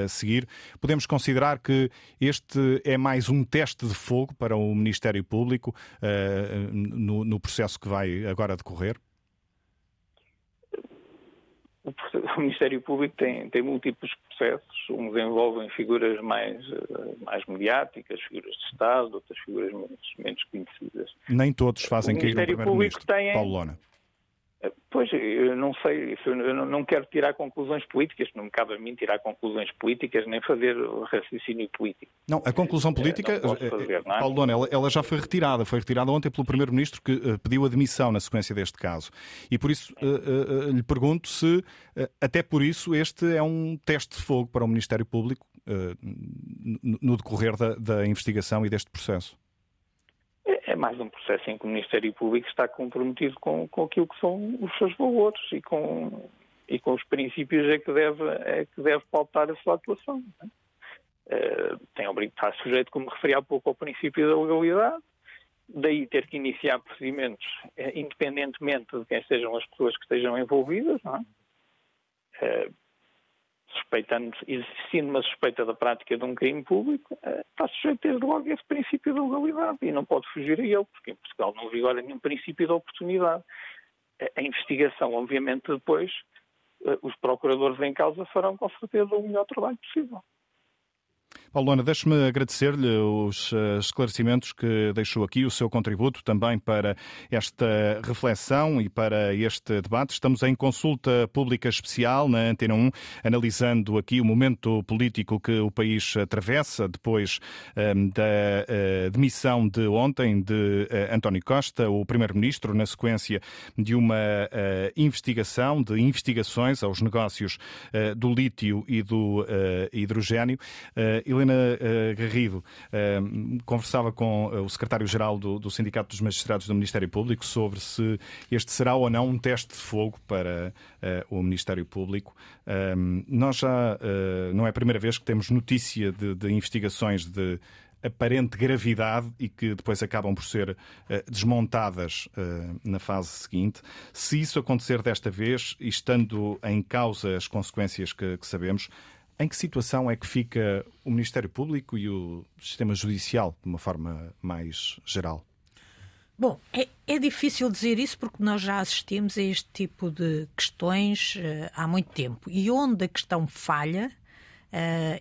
a seguir, podemos considerar que este é mais um teste de fogo para o Ministério Público no, no processo que vai agora decorrer? o Ministério Público tem, tem múltiplos processos, uns envolvem figuras mais, eh, mais mediáticas, figuras de Estado, outras figuras menos, menos conhecidas. Nem todos fazem cair o Primeiro-Ministro, Paulo Lona. Pois, eu não sei, eu não quero tirar conclusões políticas, não me cabe a mim tirar conclusões políticas nem fazer raciocínio político. Não, a conclusão eh, política, eh, fazer, é? Paulo Dona, ela, ela, já foi retirada, foi retirada ontem pelo Primeiro-Ministro que uh, pediu admissão na sequência deste caso. E por isso uh, uh, lhe pergunto se, até por isso, este é um teste de fogo para o Ministério Público no decorrer da, da investigação e deste processo é mais um processo em que o Ministério Público está comprometido com, com aquilo que são os seus valores e com, e com os princípios a que deve, a que deve pautar a sua atuação. Uh, tem está sujeito, como referi há pouco, ao princípio da legalidade, daí ter que iniciar procedimentos uh, independentemente de quem sejam as pessoas que estejam envolvidas, não é? Uh, suspeitando, existindo uma suspeita da prática de um crime público, eh, está sujeito desde logo a esse princípio da legalidade e não pode fugir a ele, porque em Portugal não vigora nenhum princípio da oportunidade. A investigação, obviamente, depois, eh, os procuradores em causa farão com certeza o melhor trabalho possível. Paulona, deixe-me agradecer-lhe os eh, esclarecimentos que deixou aqui, o seu contributo também para esta reflexão e para este debate. Estamos em consulta pública especial na Antena 1, analisando aqui o momento político que o país atravessa depois ehm, da uh, demissão de ontem de uh, António Costa, o Primeiro-Ministro, na sequência de uma investigação, de investigações aos negócios do lítio e do hidrogênio. Helena uh, Garrido uh, conversava com uh, o secretário-geral do, Sindicato dos Magistrados do Ministério Público sobre se este será ou não um teste de fogo para o Ministério Público. nós já não é a primeira vez que temos notícia de, de investigações de aparente gravidade e que depois acabam por ser desmontadas na fase seguinte. Se isso acontecer desta vez, estando em causa as consequências que, que sabemos, em que situação é que fica o Ministério Público e o sistema judicial, de uma forma mais geral? Bom, é, é, difícil dizer isso porque nós já assistimos a este tipo de questões uh, há muito tempo. E onde a questão falha,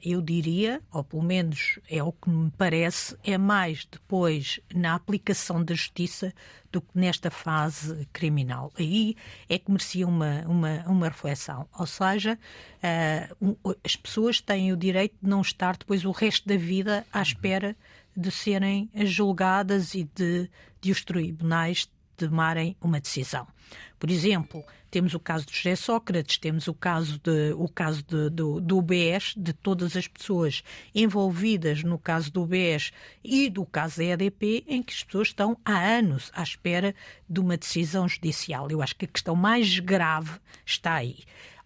eu diria, ou pelo menos é o que me parece, é mais depois na aplicação da justiça do que nesta fase criminal. Aí é que merecia uma, uma, uma reflexão. Ou seja, um, as pessoas têm o direito de não estar depois o resto da vida à espera de serem julgadas e de, de os tribunais tomarem uma decisão. Por exemplo, temos o caso de José Sócrates, temos o caso, de, o caso de, do, do UBS, de todas as pessoas envolvidas no caso do UBS e do caso da EDP, em que as pessoas estão há anos à espera de uma decisão judicial. Eu acho que a questão mais grave está aí.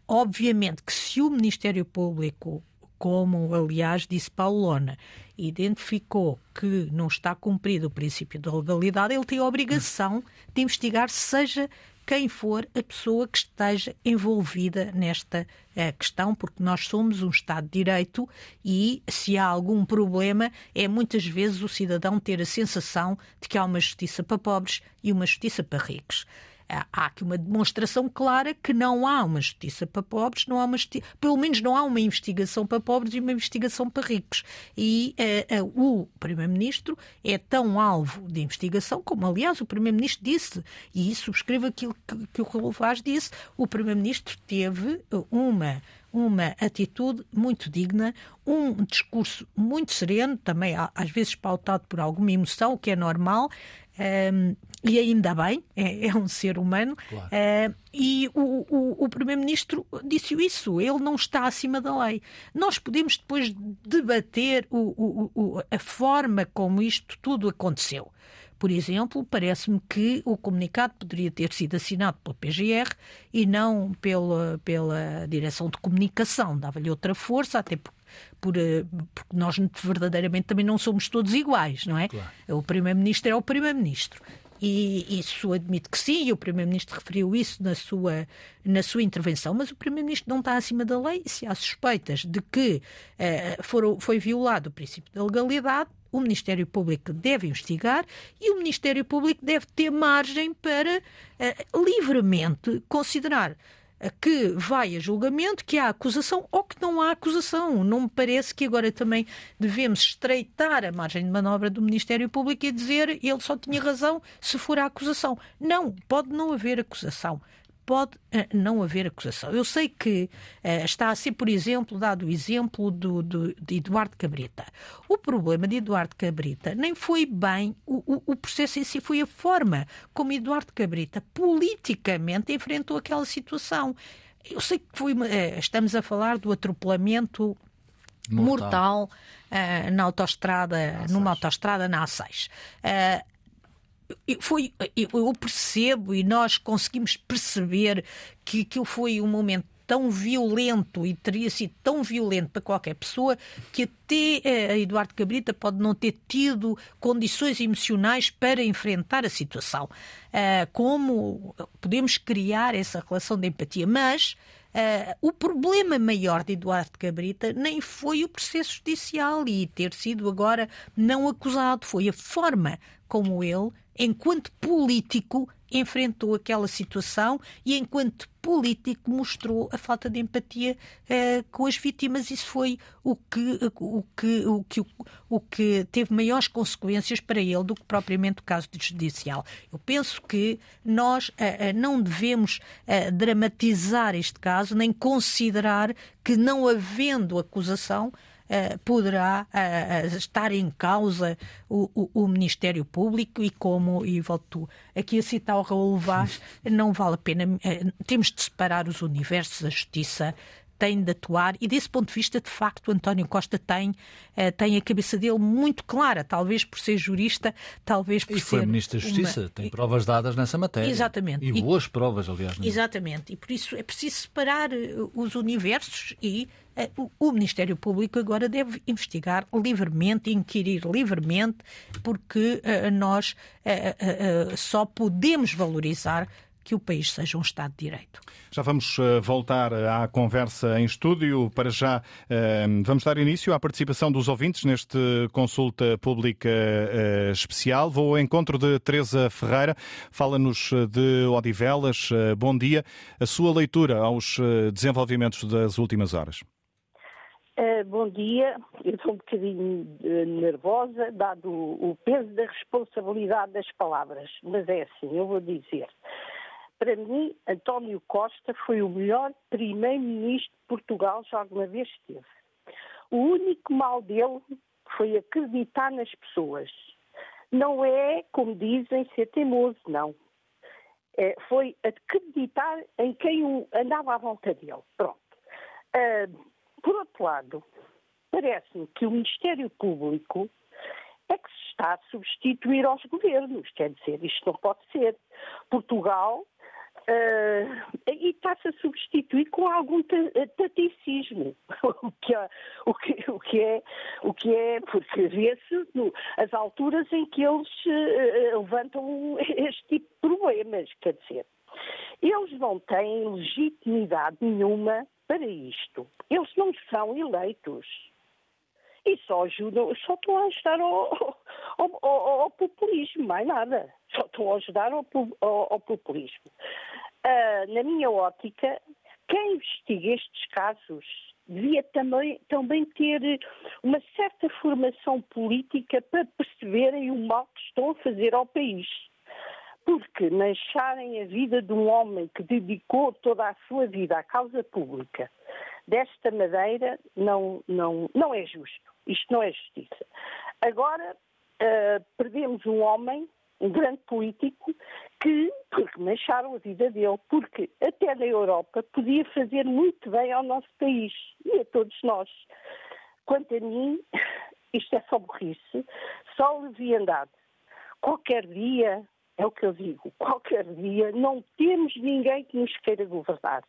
Obviamente que se o Ministério Público como aliás disse Paulo Lona, identificou que não está cumprido o princípio da legalidade, ele tem a obrigação de investigar, seja quem for a pessoa que esteja envolvida nesta uh, questão, porque nós somos um Estado de Direito e se há algum problema é muitas vezes o cidadão ter a sensação de que há uma justiça para pobres e uma justiça para ricos. Há aqui uma demonstração clara que não há uma justiça para pobres, não há uma pelo menos não há uma investigação para pobres e uma investigação para ricos. E uh, uh, o Primeiro-Ministro é tão alvo de investigação como, aliás, o Primeiro-Ministro disse, e subscrevo aquilo que, que o Raul Vaz disse, o Primeiro-Ministro teve uma uma atitude muito digna, um discurso muito sereno, também às vezes pautado por alguma emoção, o que é normal, um, e ainda bem, é, é um ser humano. Claro. Uh, e o, o, o Primeiro-Ministro disse isso, ele não está acima da lei. Nós podemos depois debater o, o, a forma como isto tudo aconteceu. Por exemplo, parece-me que o comunicado poderia ter sido assinado pela PGR e não pela, pela Direção de Comunicação. Dava-lhe outra força, até porque por, eh, porque nós verdadeiramente também não somos todos iguais, não é? Claro. O Primeiro-Ministro é o Primeiro-Ministro. E isso admito que sim, e o Primeiro-Ministro referiu isso na sua, na sua intervenção, mas o Primeiro-Ministro não está acima da lei. Se há suspeitas de que uh, foram, foi violado o princípio da legalidade, o Ministério Público deve investigar e o Ministério Público deve ter margem para uh, livremente considerar que vai a julgamento, que há acusação ou que não há acusação. Não me parece que agora também devemos estreitar a margem de manobra do Ministério Público e dizer ele só tinha razão se for a acusação. Não, pode não haver acusação pode uh, não haver acusação. Eu sei que uh, está a ser, por exemplo, dado o exemplo do, do, de Eduardo Cabrita. O problema de Eduardo Cabrita nem foi bem o, o, o, processo em si, foi a forma como Eduardo Cabrita politicamente enfrentou aquela situação. Eu sei que foi, uh, estamos a falar do atropelamento mortal, mortal na autoestrada, numa autoestrada na A6 foi, eu percebo e nós conseguimos perceber que aquilo foi um momento tão violento e teria sido tão violento para qualquer pessoa que até eh, Eduardo Cabrita pode não ter tido condições emocionais para enfrentar a situação. Eh, como podemos criar essa relação de empatia? Mas Uh, o problema maior de Eduardo Cabrita nem foi o processo judicial e ter sido agora não acusado, foi a forma como ele enquanto político, enfrentou aquela situação e, enquanto político, mostrou a falta de empatia uh, com as vítimas. Isso foi o que, o, que, o, que, o que teve maiores consequências para ele do que propriamente o caso judicial. Eu penso que nós uh, uh, não devemos dramatizar este caso, nem considerar que, não havendo acusação, poderá uh, estar em causa o, o, o, Ministério Público e como, e volto aqui a citar o Raul Vaz, não vale a pena, temos de separar os universos, a justiça tem de atuar e desse ponto de vista, de facto, António Costa tem, uh, tem a cabeça dele muito clara, talvez por ser jurista, talvez por e ser. E foi Ministro da Justiça, uma... tem provas dadas nessa matéria. Exatamente. E, e boas provas, aliás. É? Exatamente. E por isso é preciso separar os universos e eh, o Ministério Público agora deve investigar livremente, inquirir livremente, porque uh, nós só podemos valorizar que o país seja um Estado de Direito. Já vamos voltar à conversa em estúdio. Para já, vamos dar início à participação dos ouvintes neste consulta pública especial. Vou ao encontro de Teresa Ferreira, fala-nos de Odivelas. Bom dia. A sua leitura aos desenvolvimentos das últimas horas. Uh, bom dia, eu estou um bocadinho uh, nervosa, dado o, o, peso da responsabilidade das palavras, mas é assim, eu vou dizer. Para mim, António Costa foi o melhor primeiro-ministro de Portugal já alguma vez teve. O único mal dele foi acreditar nas pessoas. Não é, como dizem, ser teimoso, não. É, foi acreditar em quem andava à volta dele. Pronto. Uh, por outro lado, parece-me que o Ministério Público é que se está a substituir aos governos. Quer dizer, isto não pode ser. Portugal Uh, e está-se a substituir com algum taticismo, o que, é, o, que, o, que é, o que é, porque vê-se as alturas em que eles uh, levantam este tipo de problemas, quer dizer, eles não têm legitimidade nenhuma para isto. Eles não são eleitos. E só ajudam, só estão a ajudar ao, ao, ao, ao populismo, mais nada. Só estão a ajudar ao, ao, ao populismo. Uh, na minha ótica, quem investiga estes casos devia também, também ter uma certa formação política para perceberem o mal que estão a fazer ao país. Porque mancharem a vida de um homem que dedicou toda a sua vida à causa pública desta maneira não, não, não é justo. Isto não é justiça. Agora, uh, perdemos um homem, um grande político, que, porque a vida dele, porque até na Europa podia fazer muito bem ao nosso país e a todos nós. Quanto a mim, isto é só burrice, só leviandade. Qualquer dia, é o que eu digo, qualquer dia não temos ninguém que nos queira governar.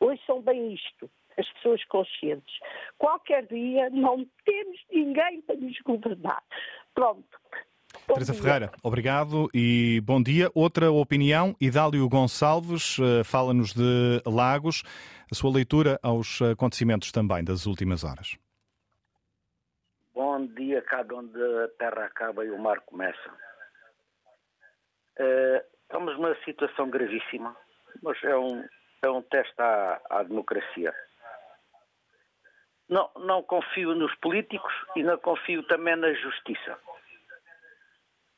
Ouçam bem isto, as pessoas conscientes. Qualquer dia não temos ninguém para nos governar. Pronto. Teresa Ferreira, obrigado e bom dia. Outra opinião, Idálio Gonçalves eh, fala-nos de Lagos. A sua leitura aos acontecimentos também das últimas horas. Bom dia, cada onde a terra acaba e o mar começa. Uh, estamos numa situação gravíssima, mas é um, é um teste à, à democracia. Não, não confio nos políticos e não confio também na justiça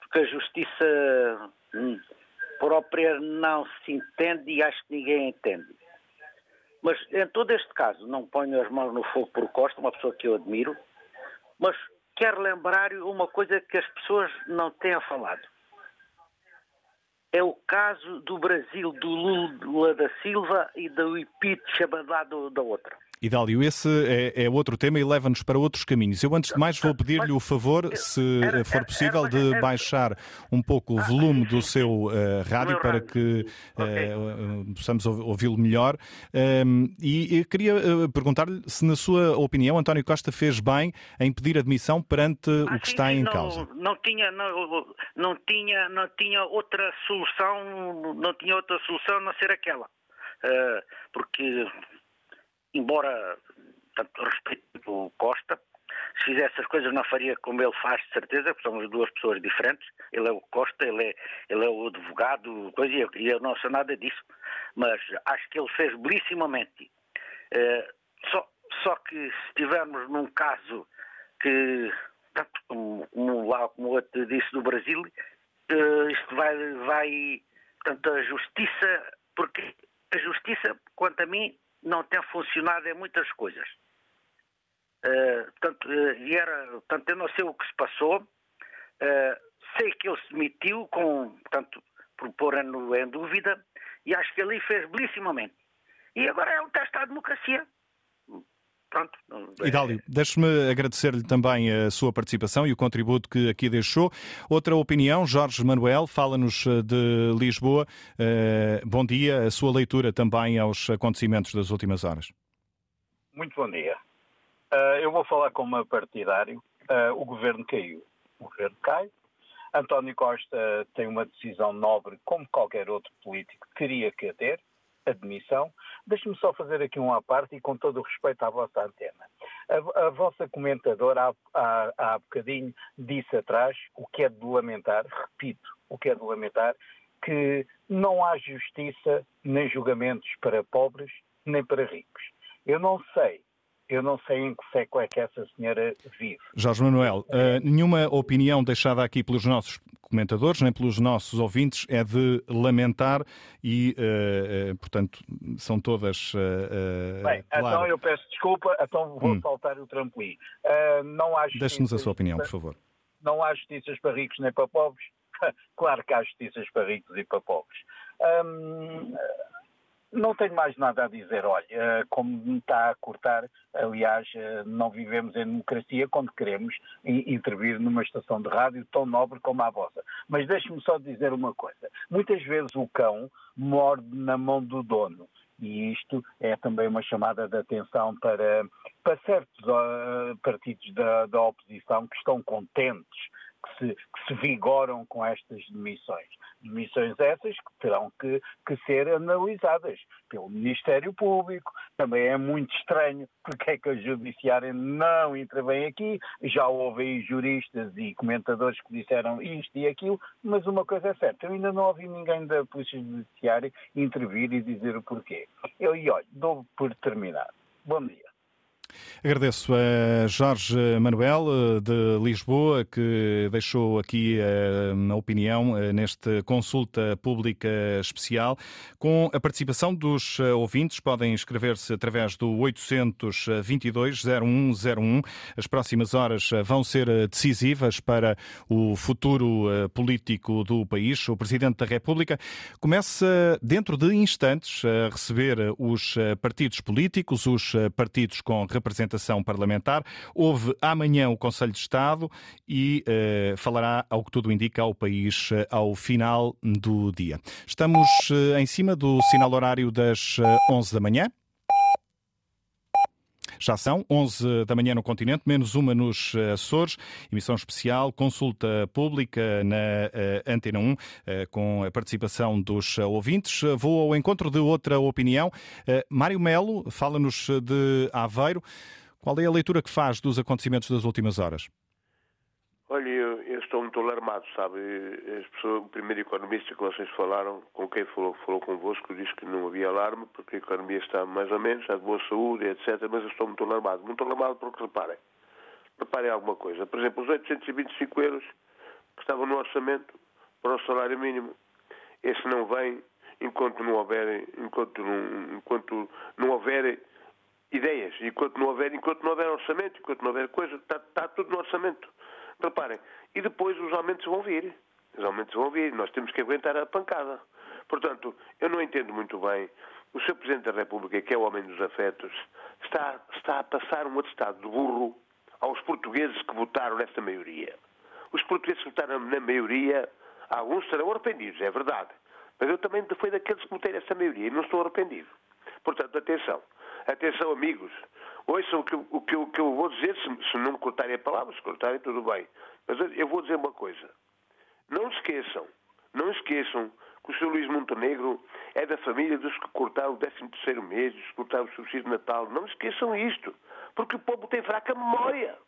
porque a justiça hum, própria não se entende e acho que ninguém entende. Mas em todo este caso, não ponho as mãos no fogo por Costa, uma pessoa que eu admiro, mas quero lembrar uma coisa que as pessoas não têm falado. É o caso do Brasil, do Lula da Silva e do Ipito Chabadá da outra. Idálio, esse é, é, outro tema e leva-nos para outros caminhos. Eu, antes de mais, vou pedir-lhe o favor, se for possível, de baixar um pouco o volume do seu uh, rádio para que uh, possamos ouvi-lo melhor. Um, e, e queria uh, perguntar-lhe se, na sua opinião, António Costa fez bem em pedir admissão perante ah, o que sim, está em não, causa. Não tinha, não, não, tinha, não tinha outra solução, não tinha outra solução a não ser aquela. porque embora tanto respeito o Costa, se fizesse as coisas não faria como ele faz, de certeza, porque somos duas pessoas diferentes. Ele é o Costa, ele é, ele é o advogado, coisa, e eu não sei nada disso. Mas acho que ele fez belissimamente. Uh, só, só que se estivermos num caso que, tanto como, como lá como outro disse do Brasil, uh, isto vai, vai, portanto, a justiça, porque a justiça, quanto a mim, não tem funcionado em muitas coisas. Uh, portanto, uh, era, portanto, eu não sei o que se passou. Uh, sei que ele se demitiu com, portanto, por pôr em dúvida, e acho que ali fez belissimamente. E agora é o teste à democracia. Pronto. Idálio, deixe-me agradecer-lhe também a sua participação e o contributo que aqui deixou. Outra opinião, Jorge Manuel, fala-nos eh, de Lisboa. Uh, bom dia, a sua leitura também aos acontecimentos das últimas horas. Muito bom dia. Uh, eu vou falar como partidário. Uh, o governo caiu. O governo cai. António Costa tem uma decisão nobre, como qualquer outro político queria que a ter admissão. Deixe-me só fazer aqui um à parte e com todo o respeito à vossa antena. A, a vossa comentadora há, há, há bocadinho disse atrás o que é de lamentar, repito, o que é de lamentar, que não há justiça nem julgamentos para pobres nem para ricos. Eu não sei eu não sei em que século é que essa senhora vive. Jorge Manuel, uh, nenhuma opinião deixada aqui pelos nossos comentadores, nem pelos nossos ouvintes, é de lamentar e, uh, uh, portanto, são todas. Bem, claro. então eu peço desculpa, então vou hum. saltar o trampolim. não há Deixe-nos a sua opinião, por favor. Não há justiças para ricos nem para pobres? claro que há justiças para ricos e para pobres. Um, não tenho mais nada a dizer. Olha, eh, como está a cortar, aliás, eh, não vivemos em democracia quando queremos intervir numa estação de rádio tão nobre como a vossa. Mas deixe-me só dizer uma coisa. Muitas vezes o cão morde na mão do dono. E isto é também uma chamada de atenção para, para certos uh, partidos da, da oposição que estão contentes que se, que se vigoram com estas demissões. Demissões essas que terão que, que ser analisadas pelo Ministério Público. Também é muito estranho porque é que a Judiciária não intervém aqui. Já houve aí juristas e comentadores que disseram isto e aquilo, mas uma coisa é certa, eu ainda não ouvi ninguém da Polícia Judiciária intervir e dizer o porquê. Eu, e olha, dou por terminado. Bom dia. Agradeço a Jorge Manuel eh, de Lisboa que deixou aqui eh, a opinião eh, neste consulta pública especial com a participação dos ouvintes. Podem inscrever-se através do 822-0101. As próximas horas vão ser decisivas para o futuro político do país. O Presidente da República começa dentro de instantes a receber os partidos políticos, os partidos com representação parlamentar. Houve amanhã o Conselho de Estado e uh, falará, ao que tudo indica, ao país uh, ao final do dia. Estamos uh, em cima do sinal horário das 11 da manhã. Já são 11 da manhã no continente, menos uma nos Açores. Emissão especial, consulta pública na uh, Antena 1, uh, com a participação dos uh, ouvintes. Vou ao encontro de outra opinião. Mário Melo fala-nos de Aveiro. Qual é a leitura que faz dos acontecimentos das últimas horas? Olha, eu, estou muito alarmado, sabe? Pessoas, o primeiro economista que vocês falaram, com quem falou, falou convosco, disse que não havia alarme, porque a economia está mais ou menos, está de boa saúde, etc. Mas eu estou muito alarmado. Muito alarmado porque, reparem, reparem alguma coisa. Por exemplo, os 825 euros que estavam no orçamento para o salário mínimo, esse não vem enquanto não houver, enquanto não, enquanto não houver ideias, enquanto não houver, enquanto não houver orçamento, enquanto não houver coisa, está, está tudo no orçamento. Reparem, e depois os aumentos vão vir. Os aumentos vão vir, nós temos que aguentar a pancada. Portanto, eu não entendo muito bem. O Sr. Presidente da República, que é o homem dos afetos, está, está a passar um atestado de burro aos portugueses que votaram nesta maioria. Os portugueses que votaram na maioria, alguns serão arrependidos, é verdade. Mas eu também fui daqueles que votei nessa maioria e não estou arrependido. Portanto, atenção. Atenção, amigos. Ouçam o que, o que, o que eu vou dizer, se, se não me cortarem a palavra, se cortarem, tudo bem. Mas eu vou dizer uma coisa. Não esqueçam, não esqueçam que o Sr. Luís Montenegro é da família dos que cortaram o 13 mês, dos que cortaram o subsídio de Natal. Não esqueçam isto, porque o povo tem fraca memória.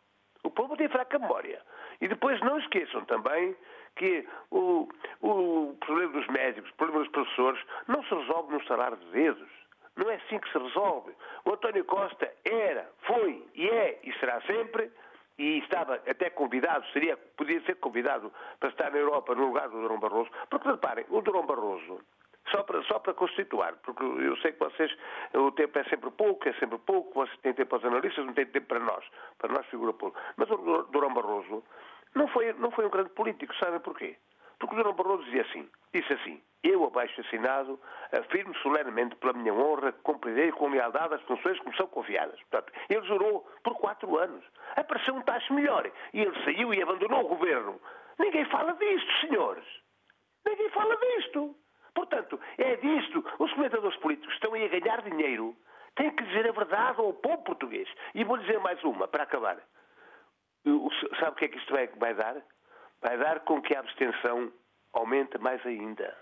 O povo tem fraca memória. E depois não esqueçam também que o, o problema dos médicos, o problema dos professores, não se resolve no salário de dedos. Não é assim que se resolve. O António Costa era, foi e é e será sempre, e estava até convidado, seria, podia ser convidado para estar na Europa no lugar do Durão Barroso, porque reparem, o Durão Barroso, só para, só para constituir, porque eu sei que vocês, o tempo é sempre pouco, é sempre pouco, vocês têm tempo para os analistas, não têm tempo para nós, para nós figura pouco. Mas o Durão Barroso não foi, não foi um grande político, sabem porquê? Porque o Durão Barroso dizia assim, disse assim, eu, abaixo assinado, afirmo solenemente pela minha honra que cumprirei com lealdade as funções que me são confiadas. Portanto, ele jurou por quatro anos. Apareceu um taxa melhor e ele saiu e abandonou o governo. Ninguém fala disto, senhores. Ninguém fala disto. Portanto, é disto. Os comentadores políticos estão aí a ganhar dinheiro. Têm que dizer a verdade ao povo português. E vou dizer mais uma, para acabar. Sabe o que é que isto vai, vai dar? Vai dar com que a abstenção aumente mais ainda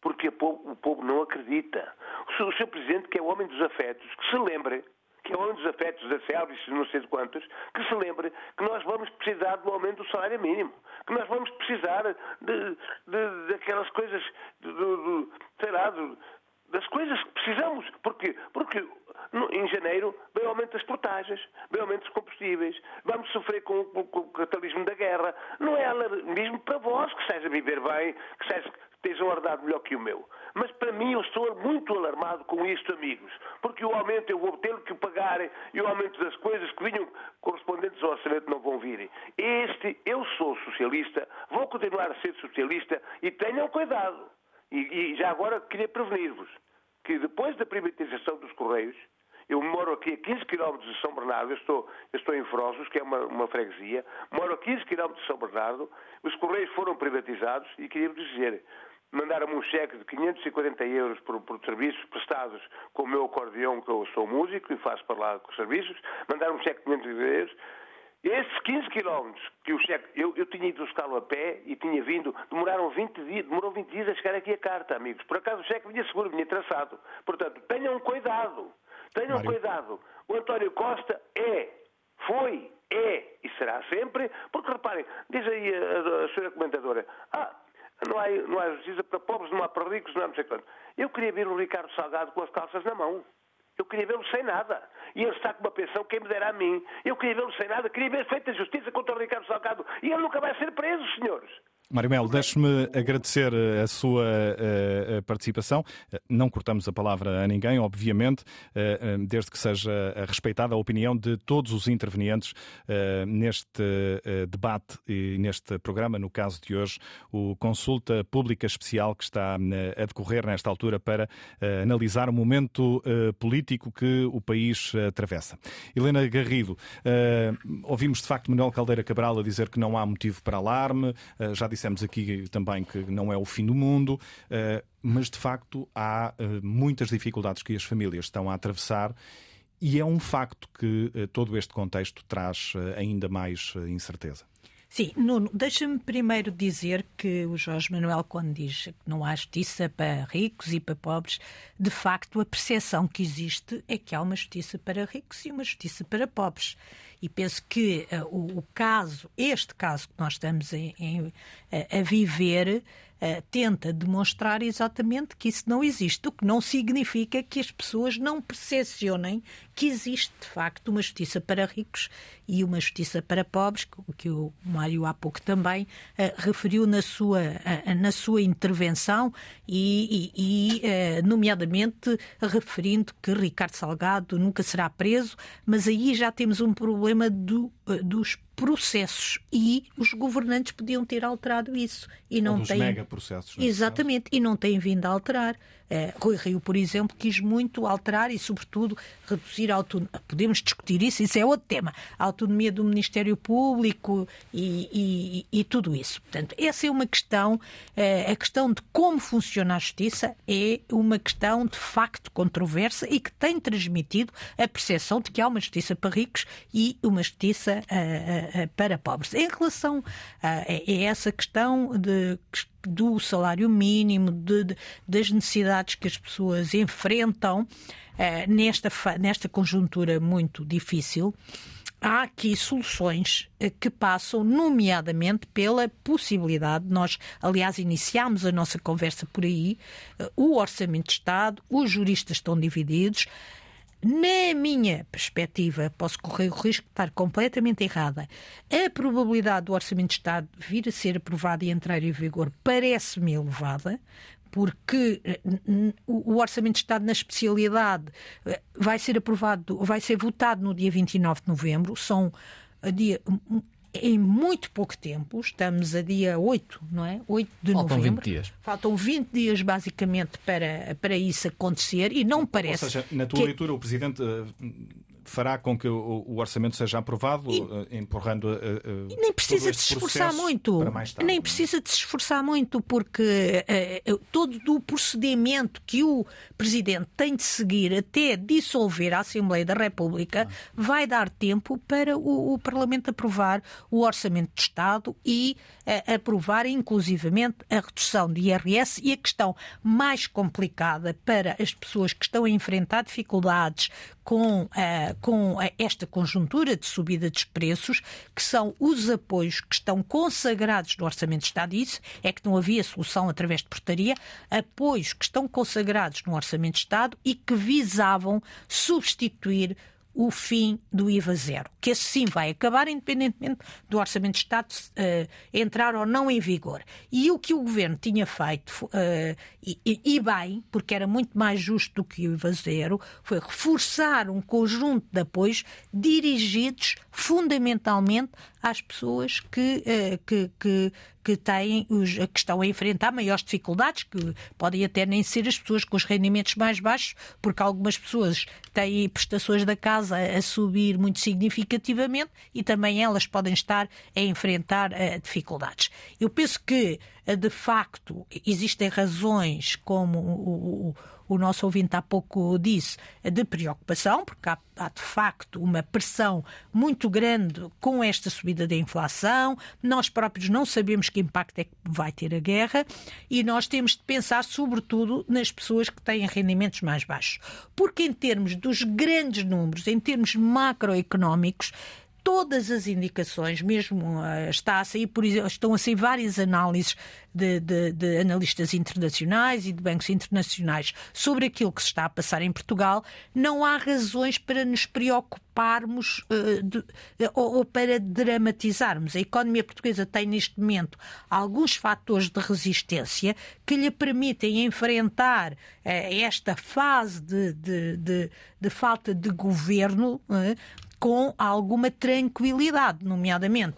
porque o povo, não acredita. O, seu presidente, que é o homem dos afetos, que se lembre, que é o homem dos afetos da Celbis, não sei de quantos, que se lembre que nós vamos precisar do aumento do salário mínimo, que nós vamos precisar de, de, daquelas coisas, de, de, sei lá, das coisas que precisamos. Porquê? Porque em janeiro vem o aumento das portagens, vem o aumento dos combustíveis, vamos sofrer com, com, com, o catalismo da guerra. Não é alarmismo para vós que seja viver bem, que seja esteja guardado melhor que o meu. Mas para mim eu estou muito alarmado com isto, amigos, porque o aumento eu vou ter que pagar e o aumento das coisas que vinham correspondentes ao orçamento não vão vir. Este, eu sou socialista, vou continuar a ser socialista e tenham cuidado. E, e já agora queria prevenir-vos que depois da privatização dos Correios, eu moro aqui a 15 km de São Bernardo, eu estou, eu estou em Frosos, que é uma, uma freguesia, moro a 15 km de São Bernardo, os Correios foram privatizados e queria dizer, mandaram-me um cheque de 540 euros por, por, serviços prestados com o meu acordeão, que eu sou músico e faço para lá com os serviços, mandaram-me um cheque de 500 euros, Esses 15 quilómetros que o cheque, eu, eu tinha ido buscá-lo a pé e tinha vindo, demoraram 20 dias, demorou 20 dias a chegar aqui a carta, amigos. Por acaso o cheque vinha seguro, vinha traçado. Portanto, tenham cuidado, tenham Mário. cuidado. O António Costa é, foi, é e será sempre, porque reparem, diz aí a, a senhora comentadora, ah, não há, não há justiça para pobres, não há para ricos, não há não sei quanto. Eu queria ver o Ricardo Salgado com as calças na mão. Eu queria vê-lo sem nada. E ele está com uma pensão, quem me dera a mim. Eu queria vê-lo sem nada, queria ver feita justiça contra o Ricardo Salgado. E ele nunca vai ser preso, senhores. Mário Melo, deixe-me agradecer eh, a sua uh, participação. Não cortamos a palavra a ninguém, obviamente, uh, desde que seja respeitada a opinião de todos os intervenientes uh, neste debate e neste programa. No caso de hoje, o Consulta Pública Especial que está a decorrer nesta altura para analisar o momento político que o país atravessa. Helena Garrido, ouvimos de facto Manuel Caldeira Cabral a dizer que não há motivo para alarme. Já disse dissemos aqui também que não é o fim do mundo, eh, mas de facto há eh, muitas dificuldades que as famílias estão a atravessar. E é um facto que eh, todo este contexto traz ainda mais incerteza. Sim, Nuno, deixa-me primeiro dizer que o Jorge Manuel, quando diz que não há justiça para ricos e para pobres, de facto a percepção que existe é que há uma justiça para ricos e uma justiça para pobres. E penso que uh, o, o, caso, este caso que nós estamos em, em, a viver, uh, tenta demonstrar exatamente que isso não existe, o que não significa que as pessoas não percepcionem que existe, de facto, uma justiça para ricos e uma justiça para pobres, que o Mário há pouco também uh, referiu na sua, uh, na sua intervenção e, e, e nomeadamente, referindo que Ricardo Salgado nunca será preso, mas aí já temos um problema do, dos processos e os governantes podiam ter alterado isso e não têm mega processos é? exatamente e não têm vindo a alterar Rui Rio, por exemplo, quis muito alterar e, sobretudo, reduzir a autonomia. Podemos discutir isso, isso é outro tema. A autonomia do Ministério Público e, e, e tudo isso. Portanto, essa é uma questão. Uh, a questão de como funciona a justiça é uma questão de facto controversa e que tem transmitido a percepção de que há uma justiça para ricos e uma justiça uh, para pobres. Em relação a essa questão de do salário mínimo, de, de, das necessidades que as pessoas enfrentam eh, nesta, nesta conjuntura muito difícil. Há aqui soluções eh, que passam, nomeadamente, pela possibilidade, nós, aliás, iniciámos a nossa conversa por aí, eh, o Orçamento de Estado, os juristas estão divididos, na minha perspectiva, posso correr o risco de estar completamente errada. A probabilidade do Orçamento de Estado vir a ser aprovado e entrar em vigor parece-me elevada, porque eh, o Orçamento de Estado na especialidade eh, vai ser aprovado, vai ser votado no dia 29 de novembro. São eh, dia, em muito pouco tempo, estamos a dia 8, não é? 8 de Faltam novembro. 20 dias. Faltam 20 dias, basicamente, para, para isso acontecer e não parece. Ou seja, na tua que... leitura, o Presidente fará com que o, o orçamento seja aprovado, e, uh, empurrando uh, uh, nem precisa de se esforçar muito tarde, nem é? precisa de se esforçar muito porque uh, todo o procedimento que o presidente tem de seguir até dissolver a Assembleia da República ah. vai dar tempo para o, o, Parlamento aprovar o orçamento de Estado e uh, aprovar inclusivamente a redução de IRS e a questão mais complicada para as pessoas que estão a enfrentar dificuldades com, uh, com esta conjuntura de subida dos preços, que são os apoios que estão consagrados no Orçamento de Estado. Isso é que não havia solução através de portaria, apoios que estão consagrados no Orçamento de Estado e que visavam substituir o fim do IVA zero, que esse sim vai acabar independentemente do Orçamento de Estado uh, entrar ou não em vigor. E o que o Governo tinha feito, uh, e, e, bem, porque era muito mais justo do que o IVA zero, foi reforçar um conjunto de apoios dirigidos fundamentalmente às pessoas que, uh, que, que, que têm os, que estão a enfrentar maiores dificuldades, que podem até nem ser as pessoas com os rendimentos mais baixos, porque algumas pessoas têm prestações da casa a subir muito significativamente e também elas podem estar a enfrentar uh, dificuldades. Eu penso que, uh, de facto, existem razões como o, o o nosso ouvinte há pouco disse, de preocupação, porque há, há de facto uma pressão muito grande com esta subida da inflação. Nós próprios não sabemos que impacto é que vai ter a guerra e nós temos de pensar, sobretudo, nas pessoas que têm rendimentos mais baixos. Porque, em termos dos grandes números, em termos macroeconómicos, todas as indicações, mesmo uh, está a sair, por exemplo, estão a sair várias análises de, de, de, analistas internacionais e de bancos internacionais sobre aquilo que se está a passar em Portugal, não há razões para nos preocuparmos uh, de, ou, ou, para dramatizarmos. A economia portuguesa tem neste momento alguns fatores de resistência que lhe permitem enfrentar uh, esta fase de, falta de governo com alguma tranquilidade, nomeadamente.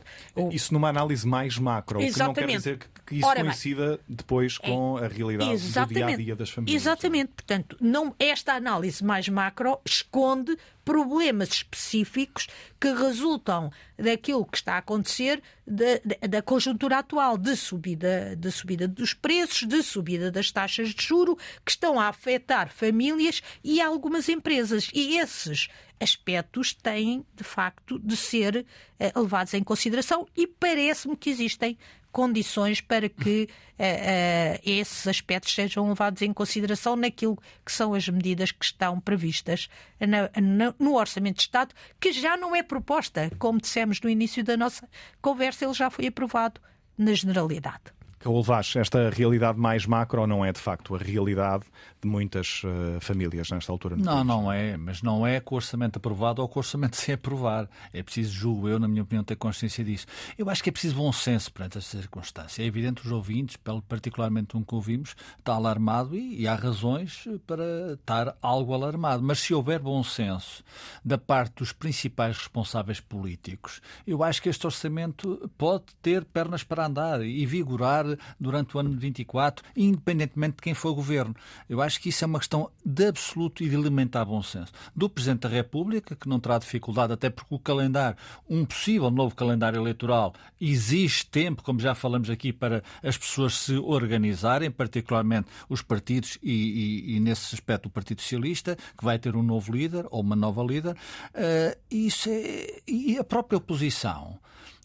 Isso numa análise mais macro, Exatamente. que não quer dizer que que isso Ora, coincida bem, depois é com é, a realidade do dia a dia das famílias. Exatamente. Portanto, não, esta análise mais macro esconde problemas específicos que resultam daquilo que está a acontecer da, da conjuntura atual de subida, de subida dos preços, de subida das taxas de juro, que estão a afetar famílias e algumas empresas. E esses aspectos têm, de facto, de ser uh, levados em consideração e parece-me que existem condições para que uh, uh, esses aspectos sejam levados em consideração naquilo que são as medidas que estão previstas na, na, no Orçamento de Estado, que já não é proposta. Como dissemos no início da nossa conversa, ele já foi aprovado na generalidade. Vaz, esta realidade mais macro não é de facto a realidade de muitas uh, famílias nesta altura? Não, país. não é, mas não é com o orçamento aprovado ou com o orçamento sem aprovar. É preciso, julgo eu, na minha opinião, ter consciência disso. Eu acho que é preciso bom senso perante esta circunstância. É evidente os ouvintes, particularmente um que ouvimos, está alarmado e, e há razões para estar algo alarmado. Mas se houver bom senso da parte dos principais responsáveis políticos, eu acho que este orçamento pode ter pernas para andar e vigorar durante o ano de 24, independentemente de quem for o governo. Eu acho que isso é uma questão de absoluto e de elementar bom senso. Do Presidente da República, que não terá dificuldade, até porque o calendário, um possível novo calendário eleitoral, exige tempo, como já falamos aqui, para as pessoas se organizarem, particularmente os partidos e, e, e nesse aspecto o Partido Socialista, que vai ter um novo líder ou uma nova líder. Uh, isso é, e a própria oposição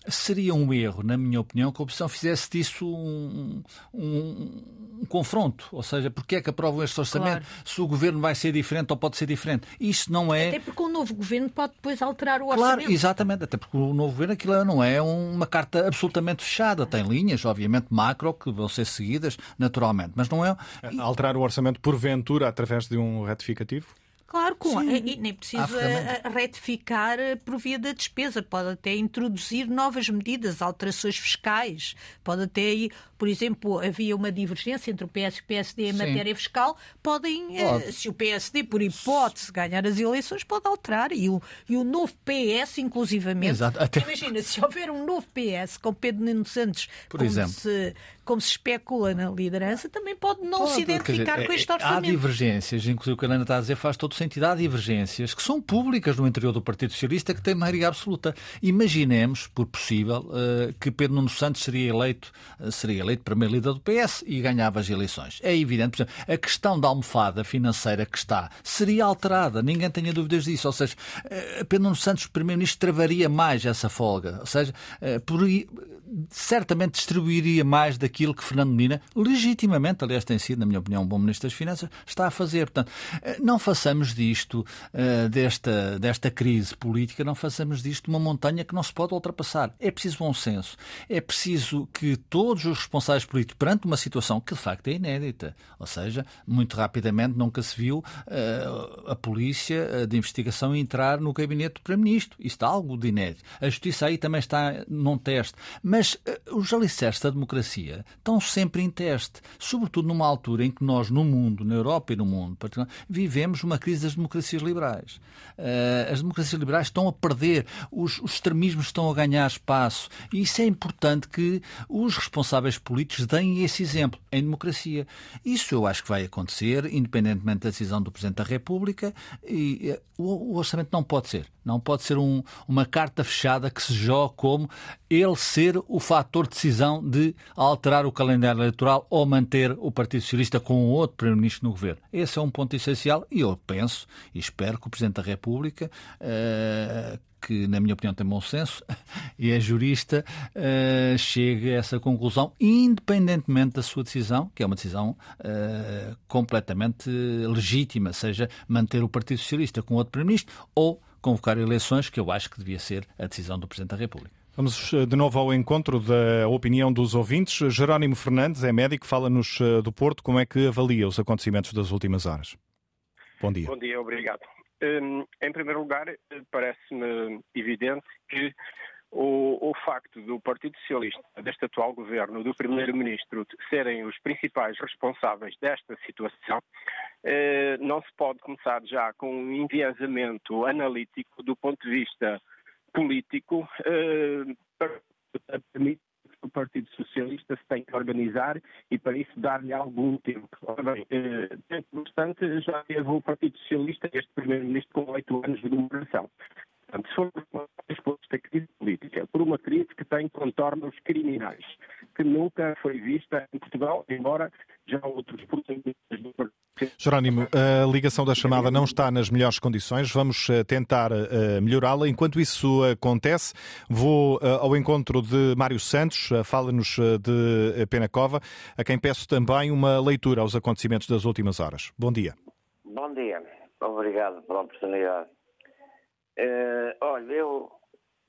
seria um erro, na minha opinião, que a oposição fizesse disso um, um, um confronto. Ou seja, porque é que aprovam este orçamento claro. se o governo vai ser diferente ou pode ser diferente? Isso não é. Até porque o novo governo pode depois alterar o orçamento. Claro, exatamente. Até porque o novo governo aquilo não é uma carta absolutamente fechada. Tem linhas, obviamente, macro, que vão ser seguidas naturalmente. Mas não é. Alterar o orçamento porventura através de um retificativo? Claro, com, e, nem precisa retificar por via da despesa, pode até introduzir novas medidas, alterações fiscais, pode até, por exemplo, havia uma divergência entre o PS e o PSD em Sim. matéria fiscal, podem, eh, pode. se o PSD, por hipótese, ganhar as eleições, pode alterar. E o, e o novo PS, inclusivamente. Exato. Até... Imagina, se houver um novo PS com Pedro Nuno Santos, por exemplo. Se, como se especula na liderança, também pode não pode, se identificar dizer, com este orçamento. Há divergências, inclusive o que a Ana está a dizer faz todo sentido. Há divergências que são públicas no interior do Partido Socialista que têm maioria absoluta. Imaginemos, por possível, eh, que Pedro Nuno Santos seria eleito, eh, seria eleito primeiro líder do PS e ganhava as eleições. É evidente, por exemplo, a questão da almofada financeira que está seria alterada, ninguém tenha dúvidas disso. Ou seja, eh, Pedro Nuno Santos, primeiro-ministro, travaria mais essa folga. Ou seja, por certamente distribuiria mais daquilo que Fernando Medina, legitimamente, aliás, tem sido, na minha opinião, um bom Ministro das Finanças, está a fazer. Portanto, eh, não façamos disto, eh, desta, desta crise política, não façamos disto uma montanha que não se pode ultrapassar. É preciso bom senso. É preciso que todos os responsáveis políticos, perante uma situação que de facto é inédita, ou seja, muito rapidamente nunca se viu eh, a polícia de investigação entrar no gabinete do Primeiro-Ministro. Isto é algo de inédito. A justiça aí também está num teste. Mas mas uh, os alicerces da democracia estão sempre em teste, sobretudo numa altura em que nós, no mundo, na Europa e no mundo, vivemos uma crise das democracias liberais. Uh, as democracias liberais estão a perder, os, os extremismos estão a ganhar espaço e isso é importante que os responsáveis políticos deem esse exemplo em democracia. Isso eu acho que vai acontecer, independentemente da decisão do Presidente da República, e uh, o, o orçamento não pode ser Não pode ser um, uma carta fechada que se joga como ele ser o fator de decisão de alterar o calendário eleitoral ou manter o Partido Socialista com outro Primeiro-Ministro no governo. Esse é um ponto essencial e eu penso e espero que o Presidente da República, uh, que na minha opinião tem bom senso e é jurista, uh, chegue a essa conclusão, independentemente da sua decisão, que é uma decisão uh, completamente legítima, seja manter o Partido Socialista com outro Primeiro-Ministro ou convocar eleições, que eu acho que devia ser a decisão do Presidente da República. Vamos de novo ao encontro da opinião dos ouvintes. Jerónimo Fernandes é médico, fala-nos do Porto. Como é que avalia os acontecimentos das últimas horas? Bom dia. Bom dia, obrigado. Hum, em primeiro lugar, parece-me evidente que o, o, facto do Partido Socialista, deste atual governo, do Primeiro-Ministro, serem os principais responsáveis desta situação, eh, não se pode começar já com um enviesamento analítico do ponto de vista político eh, para permitir o Partido Socialista se tem que organizar e para isso dar-lhe algum tempo. Ora bem, eh, tempo já teve o Partido Socialista este Primeiro-Ministro com oito anos de governação. Portanto, se for esta crise política por uma crise que tem contornos criminais, que nunca foi vista em Portugal, embora já outros protagonistas do Jerónimo, a ligação da chamada não está nas melhores condições. Vamos eh, tentar eh, melhorá-la. Enquanto isso acontece, vou eh, ao encontro de Mário Santos, fala-nos de Penacova, a quem peço também uma leitura aos acontecimentos das últimas horas. Bom dia. Bom dia. Obrigado pela oportunidade. Uh, olha, eu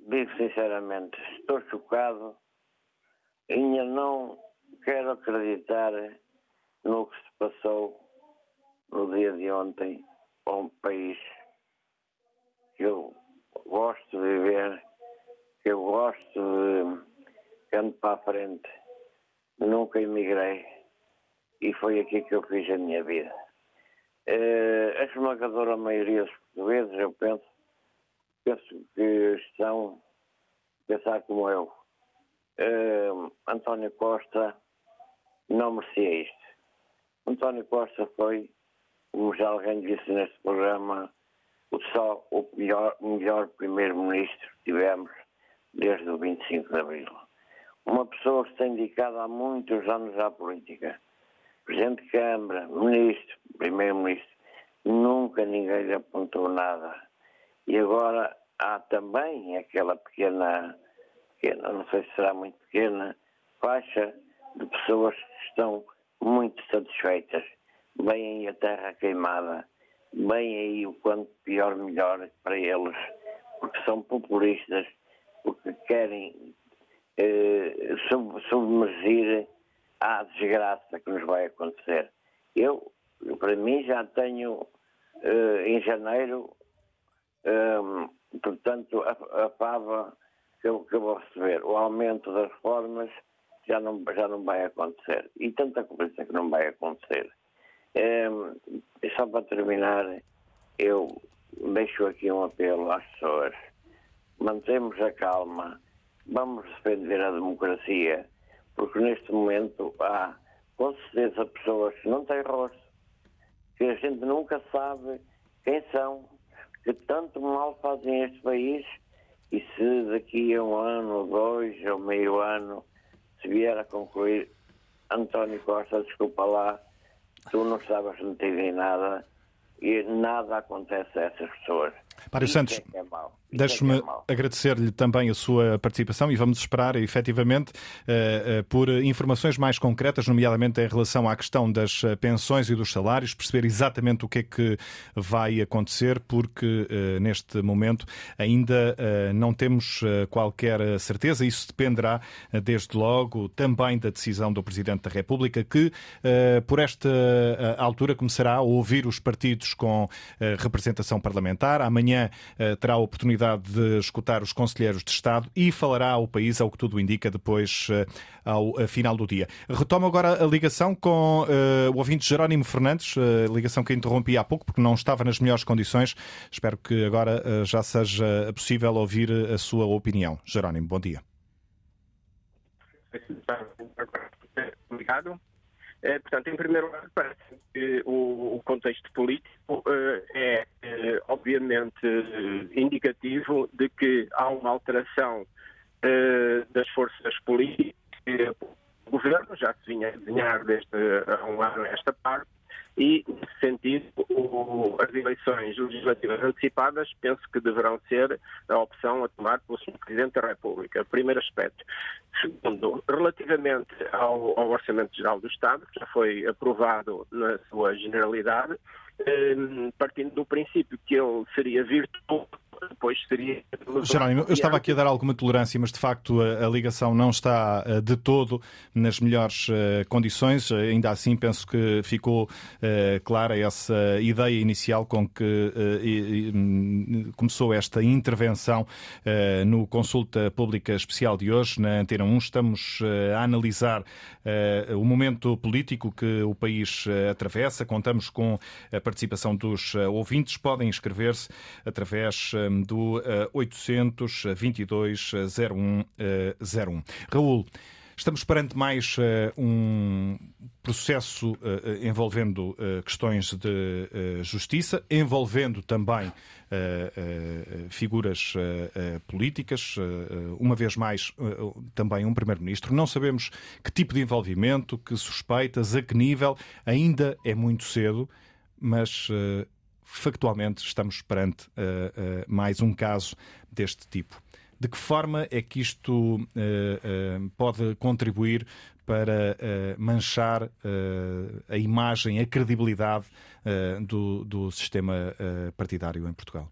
digo sinceramente, estou chocado. Ainda não quero acreditar no que se passou no dia de ontem a um país que eu gosto de viver, que eu gosto de ando para a frente. Nunca emigrei e foi aqui que eu fiz a minha vida. Uh, a esmagadora maioria dos portugueses, eu penso, penso que estão a pensar como eu. Uh, António Costa não merecia isto. António Costa foi como já alguém disse neste programa, o só o melhor, primeiro-ministro que tivemos desde o 25 de Abril. Uma pessoa que está indicada há muitos anos à política. Presidente de Câmara, ministro, primeiro-ministro, nunca ninguém lhe apontou nada. E agora há também aquela pequena, pequena, não sei se será muito pequena, faixa de pessoas que estão muito satisfeitas bem aí a terra queimada, bem aí o quanto pior melhor para eles, porque são populistas, porque querem eh, sub submergir à desgraça que nos vai acontecer. Eu, para mim, já tenho eh, em janeiro, eh, portanto, a, a que eu, vou receber. O aumento das reformas já não, já não vai acontecer. E tanta coisa que não vai acontecer. É, só para terminar, eu deixo aqui um apelo às pessoas. Mantemos a calma, vamos defender a democracia, porque neste momento há com certeza pessoas que não têm rosto, que a gente nunca sabe quem são, que tanto mal fazem este país e se daqui a um ano, dois ou meio ano, se vier a concluir António Costa, desculpa lá, tu não estavas metido em nada e nada acontece a essas pessoas. Mário Santos, é, é deixe-me é agradecer-lhe também a sua participação e vamos esperar, efetivamente, uh, uh, por informações mais concretas, nomeadamente em relação à questão das eh, pensões e dos salários, perceber exatamente o que é que vai acontecer, porque neste momento ainda não temos qualquer certeza. Isso dependerá, desde logo, também da decisão do Presidente da República, que por esta altura começará a ouvir os partidos com representação parlamentar. Amanhã Amanhã eh, terá a oportunidade de escutar os conselheiros de Estado e falará ao país, ao que tudo indica, depois eh, ao eh, final do dia. Retomo agora a ligação com o ouvinte Jerónimo Fernandes, ligação que interrompi há pouco porque não estava nas melhores condições. Espero que agora já seja possível ouvir a sua opinião. Jerónimo, bom dia. Obrigado. Eh, portanto, em primeiro lugar, parece que o, contexto político é, obviamente, indicativo de que há uma alteração das forças políticas do governo, já se vinha a desenhar desde há um ano esta parte, e, nesse sentido, o, as eleições legislativas antecipadas penso que deverão ser a opção a tomar pelo Sr. Presidente da República. Primeiro aspecto. Segundo, relativamente ao, ao Orçamento Geral do Estado, que já foi aprovado na sua generalidade, partindo do princípio que ele seria virtuoso depois seria. Jerónimo, eu estava aqui a dar alguma tolerância, mas de facto a, a ligação não está uh, de todo nas melhores uh, condições. Uh, ainda assim, penso que ficou clara essa ideia inicial com que e, e, começou esta intervenção no Consulta Pública Especial de hoje, na Antena 1. Estamos a analisar o momento político que o país atravessa. Contamos com a participação dos ouvintes. Podem inscrever-se através do 822 0101. Raul, estamos perante mais uh, um processo uh, envolvendo uh, questões de justiça, envolvendo também figuras políticas, uma vez mais também um primeiro-ministro. Não sabemos que tipo de envolvimento, que suspeitas, a que nível, ainda é muito cedo, mas factualmente estamos perante uh, uh, mais um caso deste tipo. De que forma é que isto uh, pode contribuir para manchar a imagem, a credibilidade do, do sistema partidário em Portugal?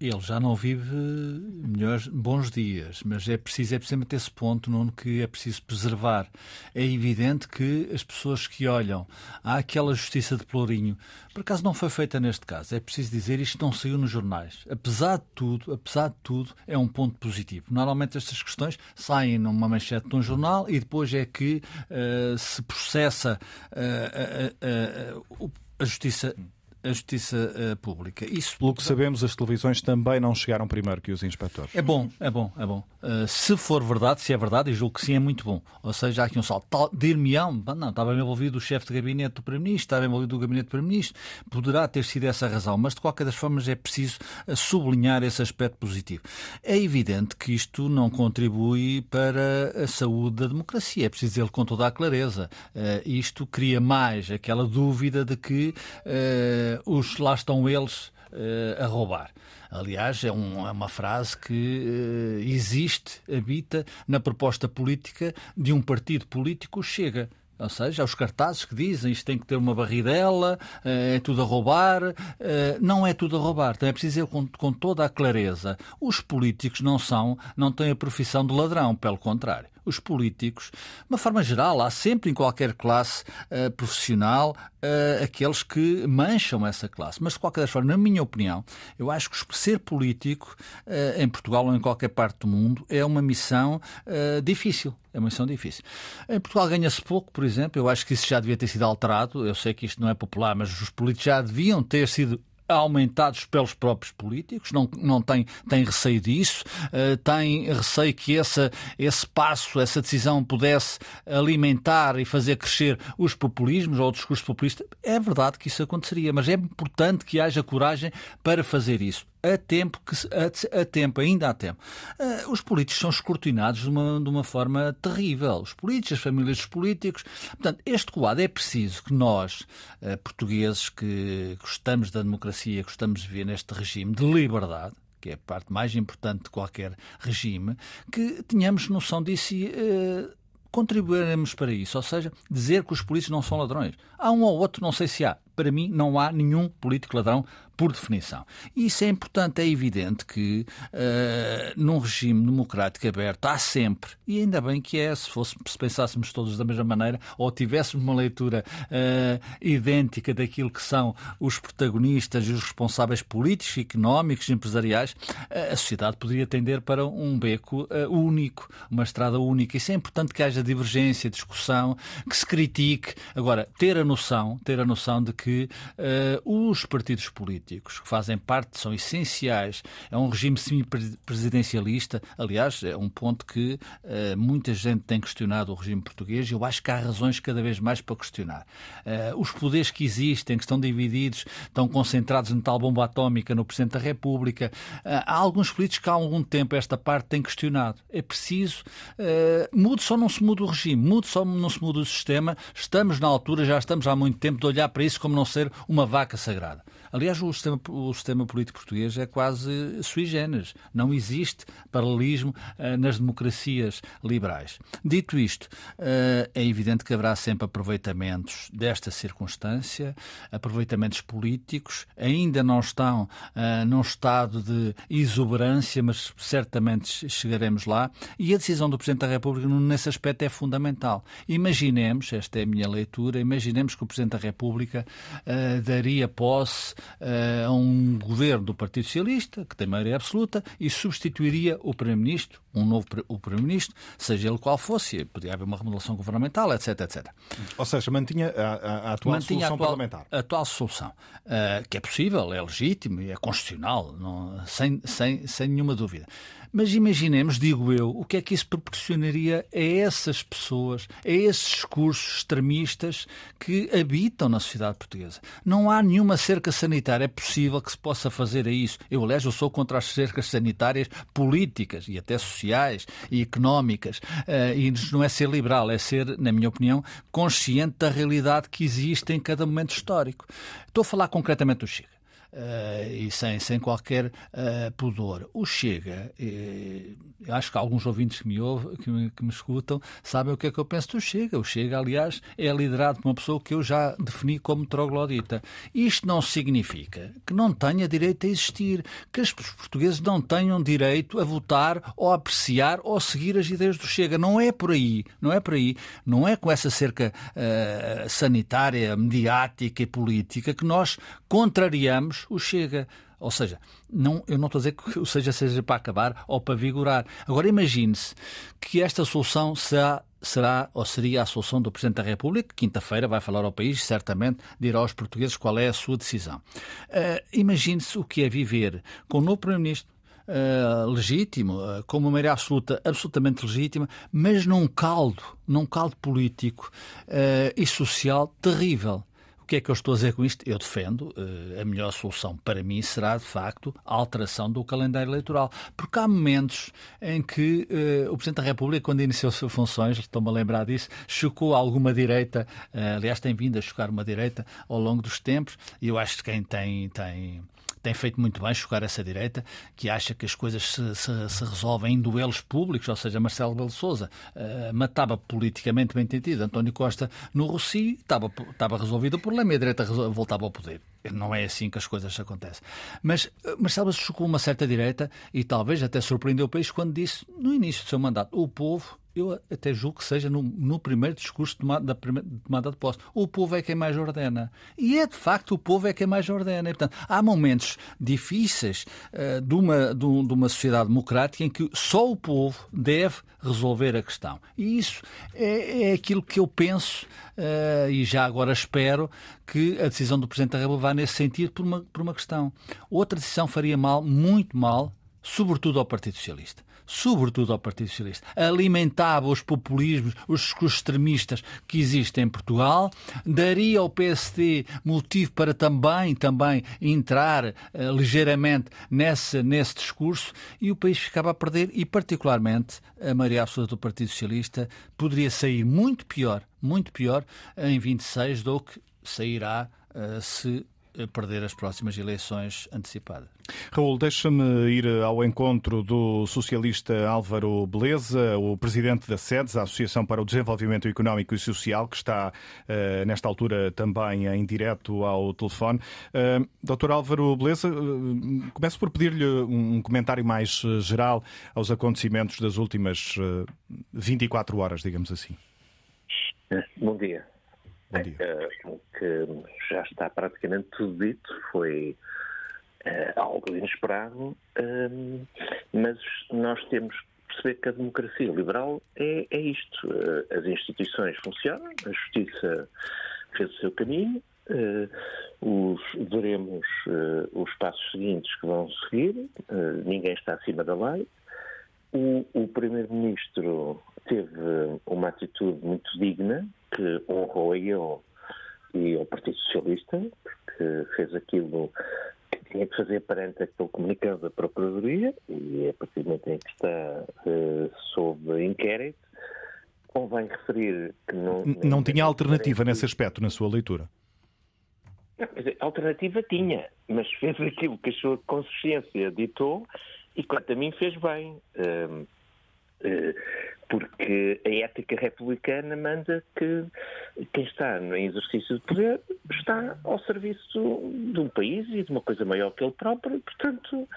Ele já não vive melhores, bons dias, mas é preciso, é precisamente esse ponto, Nuno, que é preciso preservar. É evidente que as pessoas que olham há aquela justiça de Pelourinho, por acaso não foi feita neste caso, é preciso dizer, isto não saiu nos jornais. Apesar de tudo, apesar de tudo, é um ponto positivo. Normalmente estas questões saem numa manchete de um jornal e depois é que uh, se processa uh, uh, a justiça a justiça uh, pública. Isso, pelo que sabemos, as televisões também não chegaram primeiro que os inspectores. É bom, é bom, é bom. Uh, se for verdade, se é verdade, e julgo que sim, é muito bom. Ou seja, há aqui um salto. Dir-me-ão, não, estava envolvido o chefe de gabinete do Primeiro-Ministro, estava envolvido o gabinete do Primeiro-Ministro, poderá ter sido essa a razão, mas de qualquer das formas é preciso eh, sublinhar esse aspecto positivo. É evidente que isto não contribui para a saúde da democracia, é preciso dizer com toda a clareza. Uh, isto cria mais aquela dúvida de que os, lá estão eles uh, a roubar. Aliás, é, um, é uma frase que uh, existe, habita na proposta política de um partido político Chega. Ou seja, os cartazes que dizem isto tem que ter uma barridela, é tudo a roubar. Não é tudo a roubar. Então é preciso dizer com, toda a clareza. Os políticos não são, não têm a profissão de ladrão, pelo contrário os políticos, de uma forma geral, há sempre em qualquer classe uh, profissional uh, aqueles que mancham essa classe. Mas, de qualquer forma, na minha opinião, eu acho que ser político uh, em Portugal ou em qualquer parte do mundo é uma missão difícil. É uma missão difícil. Em Portugal ganha-se pouco, por exemplo. Eu acho que isso já devia ter sido alterado. Eu sei que isto não é popular, mas os políticos já deviam ter sido aumentados pelos próprios políticos, não, não tem, tem receio disso, uh, tem receio que essa, esse passo, essa decisão pudesse alimentar e fazer crescer os populismos ou o discurso populista. É verdade que isso aconteceria, mas é importante que haja coragem para fazer isso a tempo, que, a, a tempo, ainda há tempo. Uh, os políticos são escrutinados de uma, de uma forma terrível. Os políticos, as famílias dos políticos. Portanto, este quadro é preciso que nós, uh, portugueses, que gostamos da democracia, gostamos de viver neste regime de liberdade, que é a parte mais importante de qualquer regime, que tenhamos noção disso e uh, contribuiremos para isso. Ou seja, dizer que os políticos não são ladrões. Há um ou outro, não sei se há. Para mim, não há nenhum político ladrão por definição. E isso é importante, é evidente que uh, num regime democrático aberto há sempre, e ainda bem que é, se, fosse, se pensássemos todos da mesma maneira, ou tivéssemos uma leitura uh, idêntica daquilo que são os protagonistas e os responsáveis políticos, económicos, empresariais, uh, a sociedade poderia tender para um beco único, uma estrada única. Isso é importante que haja divergência, discussão, que se critique. Agora, ter a noção, ter a noção de que os partidos políticos políticos que fazem parte, são essenciais. É um regime semi-presidencialista. Aliás, é um ponto que uh, muita gente tem questionado o regime português e eu acho que há razões cada vez mais para questionar. Uh, os poderes que existem, que estão divididos, estão concentrados na tal bomba atómica no Presidente da República. Uh, há alguns políticos que há algum tempo esta parte têm questionado. É preciso. mude só não se muda o regime, mude só não se muda o sistema. Estamos na altura, já estamos há muito tempo, de olhar para isso como não ser uma vaca sagrada. Aliás, o sistema, o sistema político português é quase sui generis. Não existe paralelismo uh, nas democracias liberais. Dito isto, uh, é evidente que haverá sempre aproveitamentos desta circunstância, aproveitamentos políticos, ainda não estão uh, num estado de exuberância, mas certamente chegaremos lá. E a decisão do Presidente da República nesse aspecto é fundamental. Imaginemos, esta é a minha leitura, imaginemos que o Presidente da República daria posse uh, a um governo do Partido Socialista, que tem maioria absoluta, e substituiria o Primeiro-Ministro, um novo o Primeiro-Ministro, seja ele qual fosse, podia haver uma remodelação governamental, etc, etc. Ou seja, mantinha a, a, a atual mantinha solução a atual, parlamentar. A atual solução, uh, que é possível, é legítimo e é constitucional, não, sem, sem, sem nenhuma dúvida. Mas imaginemos, digo eu, o que é que isso proporcionaria a essas pessoas, a esses discursos extremistas que habitam na sociedade portuguesa. Não há nenhuma cerca sanitária. É possível que se possa fazer a isso. Eu, aliás, eu sou contra as cercas sanitárias políticas e até sociais e económicas. Uh, e não é ser liberal, é ser, na minha opinião, consciente da realidade que existe em cada momento histórico. Estou a falar concretamente do uh, e sem, sem qualquer uh, pudor. O Chega, uh, acho que alguns ouvintes que me, ouvem, que me, que me escutam sabem o que é que eu penso do Chega. O Chega, aliás, é liderado por uma pessoa que eu já defini como troglodita. Isto não significa que não tenha direito a existir, que os portugueses não tenham direito a votar ou a apreciar ou a seguir as ideias do Chega. Não é por aí, não é por aí, não é com essa cerca uh, sanitária, mediática e política que nós contrariamos o Chega. Ou seja, não, eu não estou a dizer que o seja seja para acabar ou para vigorar. Agora imagine-se que esta solução será, será ou seria a solução do Presidente da República, quinta-feira vai falar ao país, certamente dirá aos portugueses qual é a sua decisão. Uh, imagine-se o que é viver com o novo Primeiro-Ministro, Uh, legítimo, uh, com uma maioria absoluta, absolutamente legítima, mas num caldo, num caldo político uh, e social terrível que é que eu estou a dizer com isto? Eu defendo uh, a melhor solução para mim será, de facto, a alteração do calendário eleitoral. Porque há momentos em que uh, o Presidente da República, quando iniciou suas funções, estou-me a lembrar disso, chocou alguma direita, uh, aliás, tem vindo a chocar uma direita ao longo dos tempos, e eu acho que quem tem. tem tem feito muito bem chocar essa direita, que acha que as coisas se, se, se resolvem em duelos públicos, ou seja, Marcelo Belo Souza uh, matava politicamente bem entendido António Costa no Rossi, estava, estava resolvido o problema e a direita voltava ao poder. Não é assim que as coisas acontecem. Mas uh, Marcelo chocou uma certa direita e talvez até surpreendeu o país quando disse, no início do seu mandato, o povo eu até julgo que seja no, no primeiro discurso de da primeira, de tomada de posse. O povo é quem mais ordena. E é de facto o povo é quem mais ordena. E, portanto, há momentos difíceis uh, de, uma, de, um, de, uma sociedade democrática em que só o povo deve resolver a questão. E isso é, é aquilo que eu penso uh, e já agora espero que a decisão do Presidente da República vá nesse sentido por uma, por uma questão. Outra decisão faria mal, muito mal, sobretudo ao Partido Socialista sobretudo ao Partido Socialista. Alimentava os populismos, os extremistas que existem em Portugal, daria ao PSD motivo para também, também entrar uh, ligeiramente nesse, nesse discurso e o país ficava a perder e, particularmente, a maioria absoluta do Partido Socialista poderia sair muito pior, muito pior em 26 do que sairá uh, se perder as próximas eleições antecipadas. Raul, deixa-me ir ao encontro do socialista Álvaro Beleza, o presidente da SEDES, a Associação para o Desenvolvimento Económico e Social, que está uh, nesta altura também em direto ao telefone. Uh, Doutor Álvaro Beleza, uh, começo por pedir-lhe um comentário mais geral aos acontecimentos das últimas 24 horas, digamos assim. Bom dia. Bom dia. Uh, que já está praticamente tudo dito, foi uh, algo inesperado, uh, mas nós temos que perceber que a democracia liberal é, é isto. as instituições funcionam, a justiça fez o seu caminho, os, veremos os passos seguintes que vão seguir. ninguém está acima da lei. O, o Primeiro-Ministro teve uma atitude muito digna, que honrou a ele e ao Partido Socialista, porque fez aquilo que tinha que fazer perante aquele comunicado da Procuradoria e a partir do momento em que está uh, sob inquérito, convém referir que não... Não tinha alternativa nesse aspecto, na sua leitura? Não, alternativa tinha, mas fez aquilo que a sua consciência ditou e quanto a mim fez bem. Uh, uh, porque a ética republicana manda que quem está em exercício de poder está ao serviço de um país e de uma coisa maior que ele próprio, e, portanto,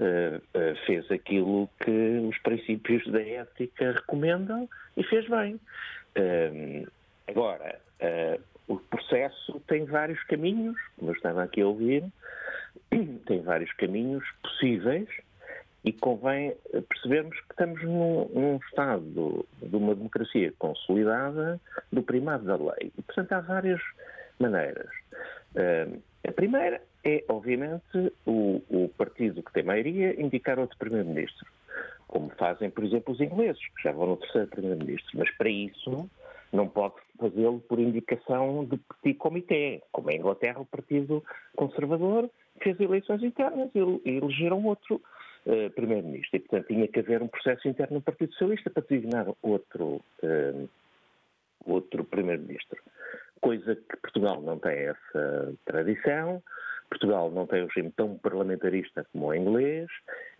eh, eh, fez aquilo que os princípios da ética recomendam e fez bem. Eh, agora, o processo tem vários caminhos, como eu estava aqui a ouvir, tem vários caminhos possíveis e convém percebermos que estamos num, num, Estado de uma democracia consolidada do primado da lei. E, portanto, há várias maneiras. Uh, a primeira é, obviamente, o, o, partido que tem maioria indicar outro Primeiro-Ministro, como fazem, por exemplo, os ingleses, que já vão no terceiro Primeiro-Ministro. Mas, para isso, não pode fazê-lo por indicação de petit comitê, como em Inglaterra o Partido Conservador fez eleições internas e elegeram outro uh, Primeiro-Ministro. E, portanto, tinha que haver um processo interno no Partido Socialista para designar outro, uh, outro Primeiro-Ministro. Coisa que Portugal não tem essa tradição. Portugal não tem um regime tão parlamentarista como o inglês,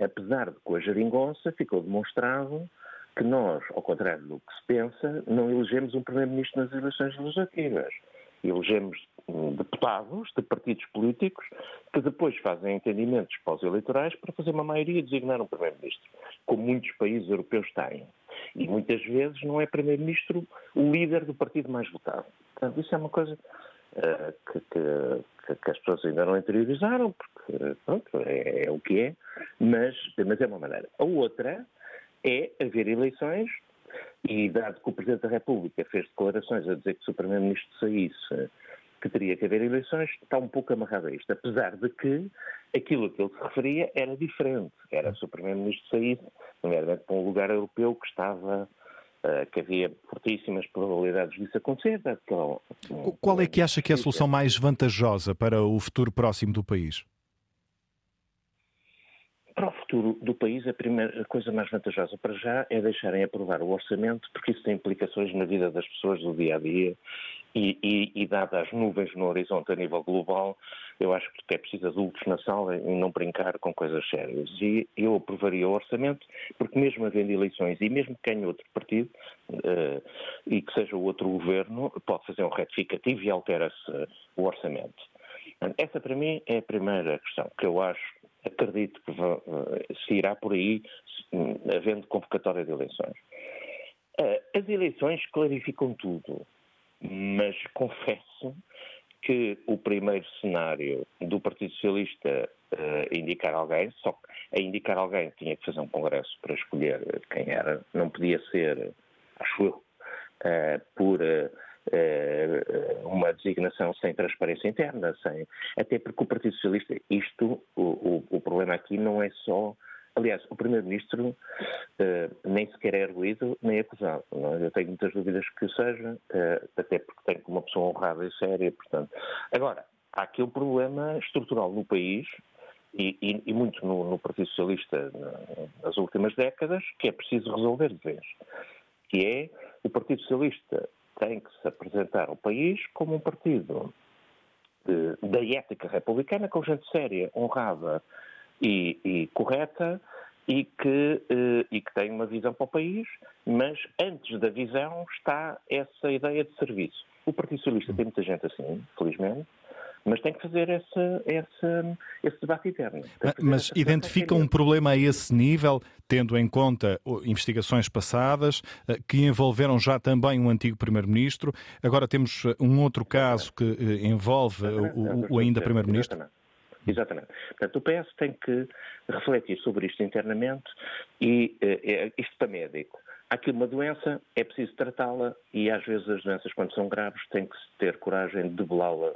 apesar de com a geringonça ficou demonstrado que nós, ao contrário do que se pensa, não elegemos um Primeiro-Ministro nas eleições legislativas elegemos deputados de partidos políticos que depois fazem entendimentos pós-eleitorais para fazer uma maioria e designar um Primeiro-Ministro, como muitos países europeus têm. E muitas vezes não é Primeiro-Ministro o líder do partido mais votado. Portanto, isso é uma coisa uh, que, que, que, as pessoas ainda não interiorizaram, porque pronto, é, é o que é, mas, mas é uma maneira. A outra é haver eleições e dado que o Presidente da República fez declarações a dizer que se o Primeiro-Ministro saísse que teria que haver eleições, está um pouco amarrado a isto. Apesar de que aquilo a que ele se referia era diferente. Era se o Primeiro-Ministro saísse, nomeadamente para um lugar europeu que estava Uh, que havia fortíssimas probabilidades disso acontecer. Qual é que acha que é a solução mais vantajosa para o futuro próximo do país? Para o futuro do país, a primeira coisa mais vantajosa para já é deixarem aprovar o orçamento, porque isso tem implicações na vida das pessoas do dia a dia e, e, e dadas as nuvens no horizonte a nível global, eu acho que é preciso adultos na sala e não brincar com coisas sérias. E eu aprovaria o orçamento, porque mesmo havendo eleições e mesmo que ganhe outro partido uh, e que seja outro governo, pode fazer um retificativo e altera-se o orçamento. Essa para mim é a primeira questão que eu acho acredito que se irá por aí hum, havendo convocatória de eleições. Ah, as eleições clarificam tudo, mas confesso que o primeiro cenário do Partido Socialista uh, indicar alguém, só que a indicar alguém tinha que fazer um congresso para escolher quem era, não podia ser, acho eu, por eh, uma designação sem transparência interna, sem, até porque o Partido Socialista, isto, o, o, o problema aqui não é só Aliás, o Primeiro-Ministro uh, nem sequer é arguído nem acusado. Não? É? Eu tenho muitas dúvidas que seja, uh, até porque tem uma pessoa honrada e séria. Portanto. Agora, há aqui um problema estrutural no país e, e, e muito no, no, Partido Socialista nas últimas décadas que é preciso resolver de vez. Que é o Partido Socialista tem que se apresentar ao país como um partido de, da ética republicana, com gente séria, honrada e, e correta e que, eh, e que tem uma visão para o país, mas antes da visão está essa ideia de serviço. O Partido Socialista tem muita gente assim, felizmente, mas tem que fazer esse, debate interno. Mas, mas identifica um problema a esse nível, tendo em conta investigações passadas eh, que envolveram já também um antigo Primeiro-Ministro. Agora temos eh, um outro caso que eh, envolve o, ainda Primeiro-Ministro. Exatamente. Portanto, o PS tem que refletir sobre isto internamente e uh, isto para médico. Há aqui uma doença, é preciso tratá-la e às vezes as doenças, quando são graves, tem que ter coragem de debelá-la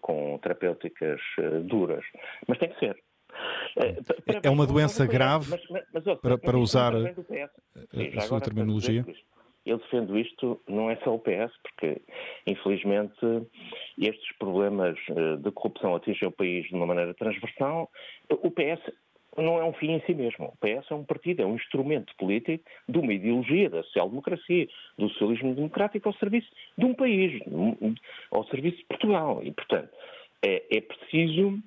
com terapêuticas duras. Mas tem que ser. Para, é uma doença grave mas, mas, mas, para, para usar Sim, a sua terminologia? eu defendo isto, não é só o PS, porque infelizmente estes problemas de corrupção atingem o país de uma maneira transversal. O PS não é um fim em si mesmo. O PS é um partido, é um instrumento político de uma ideologia da social-democracia, do socialismo democrático ao serviço de um país, ao serviço de Portugal. E, portanto, é, é preciso é,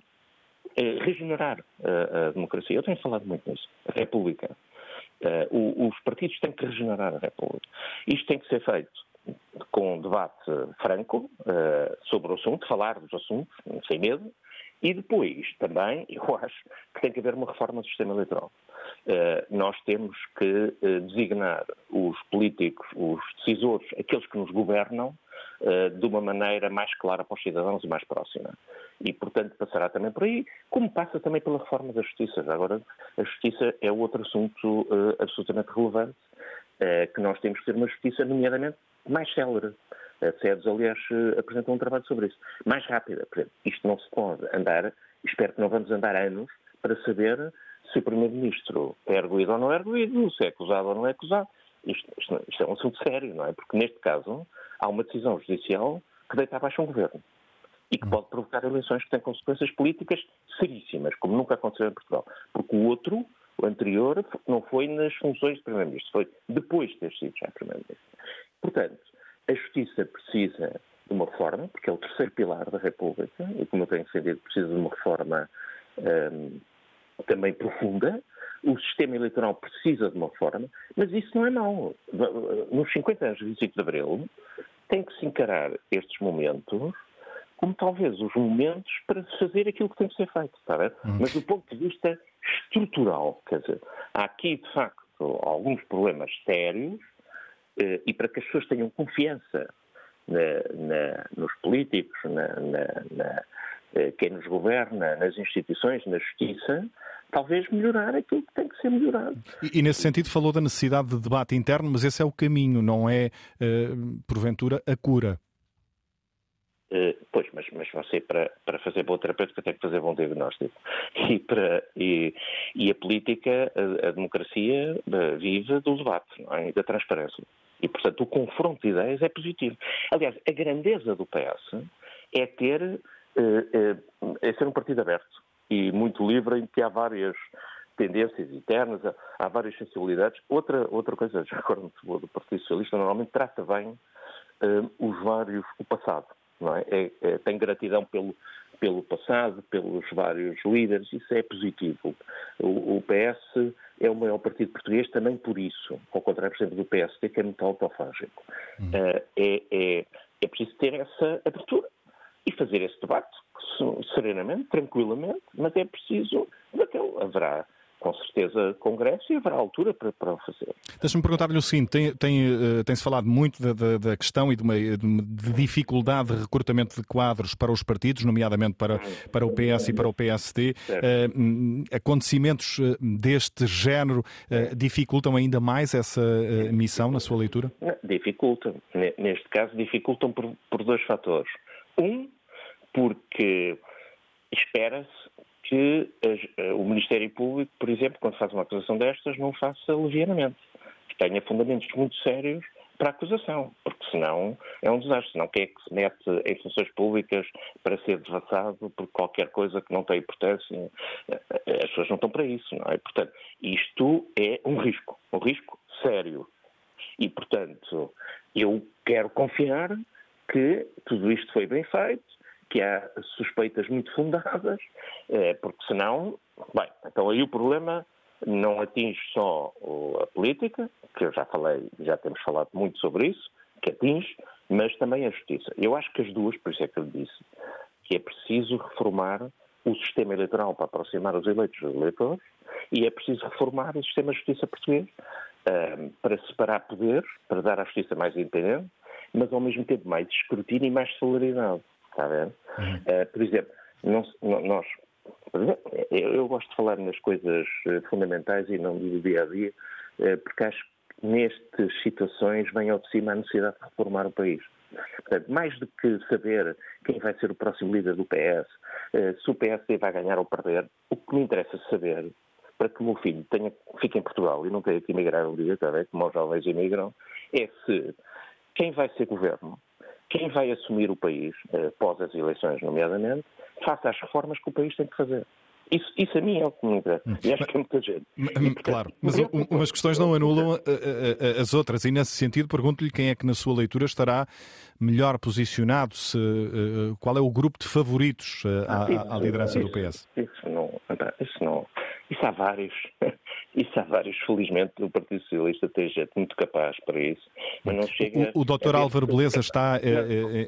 regenerar a, a, democracia. Eu tenho falado muito nisso. A República. Uh, os partidos têm que regenerar a República. Isto tem que ser feito com um debate franco uh, sobre o assunto, falar dos assuntos, sem medo, e depois, também, eu acho que tem que haver uma reforma do sistema eleitoral. Uh, nós temos que designar os políticos, os decisores, aqueles que nos governam, de uma maneira mais clara para os cidadãos e mais próxima. E, portanto, passará também por aí, como passa também pela reforma da justiça. Agora, a justiça é outro assunto absolutamente relevante, que nós temos que ter uma justiça, nomeadamente, mais célere. A SEDES, aliás, eh, apresentou um trabalho sobre isso. Mais rápida. Isto não se pode andar, espero que não vamos andar anos para saber se o Primeiro-Ministro é erguido ou não é erguido, se é acusado ou não é acusado. Isto, isto, isto, é um assunto sério, não é? Porque neste caso há uma decisão judicial que deita abaixo um governo e que pode provocar eleições que têm consequências políticas seríssimas, como nunca aconteceu em Portugal. Porque o outro, o anterior, não foi nas funções de Primeiro-Ministro, foi depois de ter sido já Primeiro-Ministro. Portanto, a justiça precisa de uma reforma, porque é o terceiro pilar da República, e como eu tenho defendido, precisa de uma reforma um, também profunda. O sistema eleitoral precisa de uma reforma, mas isso não é mau. Nos 50 anos de 25 de Abril, tem que se encarar estes momentos como talvez os momentos para fazer aquilo que tem que ser feito, está bem? Hum. Mas do ponto de vista estrutural, quer dizer, há aqui, de facto, alguns problemas sérios eh, e para que as pessoas tenham confiança na, na, nos políticos, na, eh, quem nos governa, nas instituições, na justiça, talvez melhorar aquilo que tem que ser melhorado. E, e, nesse sentido falou da necessidade de debate interno, mas esse é o caminho, não é, uh, porventura, a cura. Uh, pois, mas, mas você, para, para fazer boa terapêutica, tem que fazer bom diagnóstico. E, para, e, e a política, a, a democracia, vive do debate é? e da transparência. E, portanto, o confronto de ideias é positivo. Aliás, a grandeza do PS é ter, eh, eh, é ser um partido aberto e muito livre, em que há várias tendências internas, há várias sensibilidades. Outra, outra coisa, já agora muito boa do Partido Socialista, normalmente trata bem uh, os vários, o passado, não é? é, é tem gratidão pelo, pelo passado, pelos vários líderes, isso é positivo. O, o PS é o maior partido português também por isso, ao contrário, por exemplo, do PSD, que é muito autofágico. Hum. Uh, é, é, é preciso ter essa abertura e fazer esse debate serenamente, tranquilamente, mas é preciso, haverá com certeza Congresso e haverá altura para, para o fazer. Deixa-me perguntar-lhe o seguinte: tem, tem, uh, tem-se falado muito da, da, da questão e de uma de dificuldade de recrutamento de quadros para os partidos, nomeadamente para, para o PS e para o PSD. Uh, acontecimentos eh, deste género uh, dificultam ainda mais essa missão, na sua leitura? Dificultam. Neste caso, dificultam por, por dois fatores. Um, porque espera-se que eh, o Ministério Público, por exemplo, quando faz uma acusação destas, não faça levianamente, que tenha fundamentos muito sérios para a acusação, porque senão é um desastre. Senão quem é que se mete em funções públicas para ser devassado por qualquer coisa que não tem importância? Eh, as pessoas não estão para isso, não é? Portanto, isto é um risco, um risco sério. E, portanto, eu quero confiar que tudo isto foi bem feito, que há suspeitas muito fundadas, eh, porque senão, bem, então aí o problema não atinge só a política, que eu já falei, já temos falado muito sobre isso, que atinge, mas também a justiça. Eu acho que as duas, por isso é que eu disse, que é preciso reformar o sistema eleitoral para aproximar os eleitos dos eleitores e é preciso reformar o sistema de justiça português uh, para separar poderes, para dar à justiça mais independente, mas ao mesmo tempo mais escrutínio e mais celeridade. Está a ver? Uhum. Uh, por exemplo, não, nós. Eu, eu, gosto de falar nas coisas eh, fundamentais e não do dia a dia, uh, porque acho que nestas situações vem ao de cima a necessidade de reformar o país. Portanto, mais do que saber quem vai ser o próximo líder do PS, se o PSD vai ganhar ou perder, o que me interessa saber, para que o meu filho tenha, fique em Portugal e não tenha que emigrar um dia, como os jovens imigram, é se quem vai ser governo, quem vai assumir o país, após as eleições, nomeadamente, faça as reformas que o país tem que fazer. Isso, isso a mim é o que me interessa. E acho que é muita gente. E, portanto, claro, mas umas questões não anulam as outras. E nesse sentido, pergunto-lhe quem é que, na sua leitura, estará melhor posicionado. Se, qual é o grupo de favoritos à, à liderança isso, do PS? Isso não, isso não. Isso há vários. Isso há vários. Felizmente, o Partido Socialista tem gente muito capaz para isso. Mas não chega. O, o Dr. Álvaro Beleza está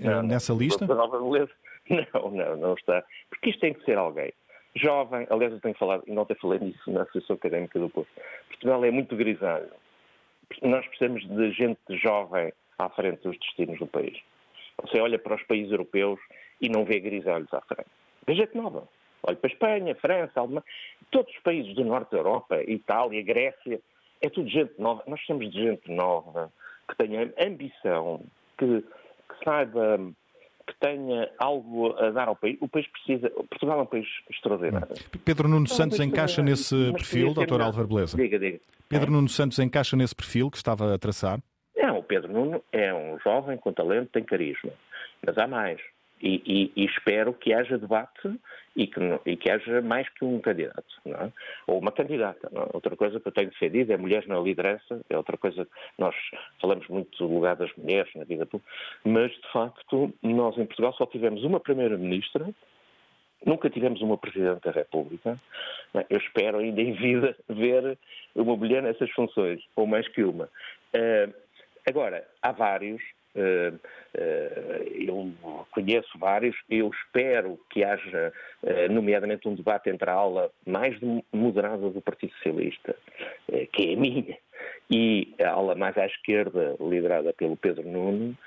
não, nessa não, lista? O Dr. Álvaro Beleza. Não, não, não está. Porque isto tem que ser alguém jovem, aliás eu tenho falado, e não até falei nisso na Associação Académica do Porto, Portugal é muito grisalho. Nós precisamos de gente jovem à frente dos destinos do país. Você olha para os países europeus e não vê grisalhos à frente. Vê gente nova. Olha para a Espanha, França, Alemanha, todos os países do norte da Europa, Itália, Grécia, é tudo gente nova. Nós precisamos de gente nova, que tenha ambição, que, que saiba que tenha algo a dar ao país. O país precisa. Portugal é um país extraordinário. Pedro Nuno Santos encaixa nesse perfil, Dr. Álvaro Beleza? Diga, diga. Pedro Nuno Santos encaixa nesse perfil que estava a traçar? Não, o Pedro Nuno é um jovem com talento, tem carisma. Mas há mais. E, e, e, espero que haja debate e que, e que haja mais que um candidato, é? ou uma candidata. É? Outra coisa que eu tenho defendido é mulheres na liderança, é outra coisa nós falamos muito do lugar das mulheres na vida pública, mas de facto nós em Portugal só tivemos uma primeira-ministra, nunca tivemos uma Presidente da República. É? Eu espero ainda em vida ver uma mulher nessas funções, ou mais que uma. Uh, agora, há vários eu conheço vários, eu espero que haja, eh, nomeadamente, um debate entre a ala mais moderada do Partido Socialista, que é a minha, e a ala mais à esquerda, liderada pelo Pedro Nuno,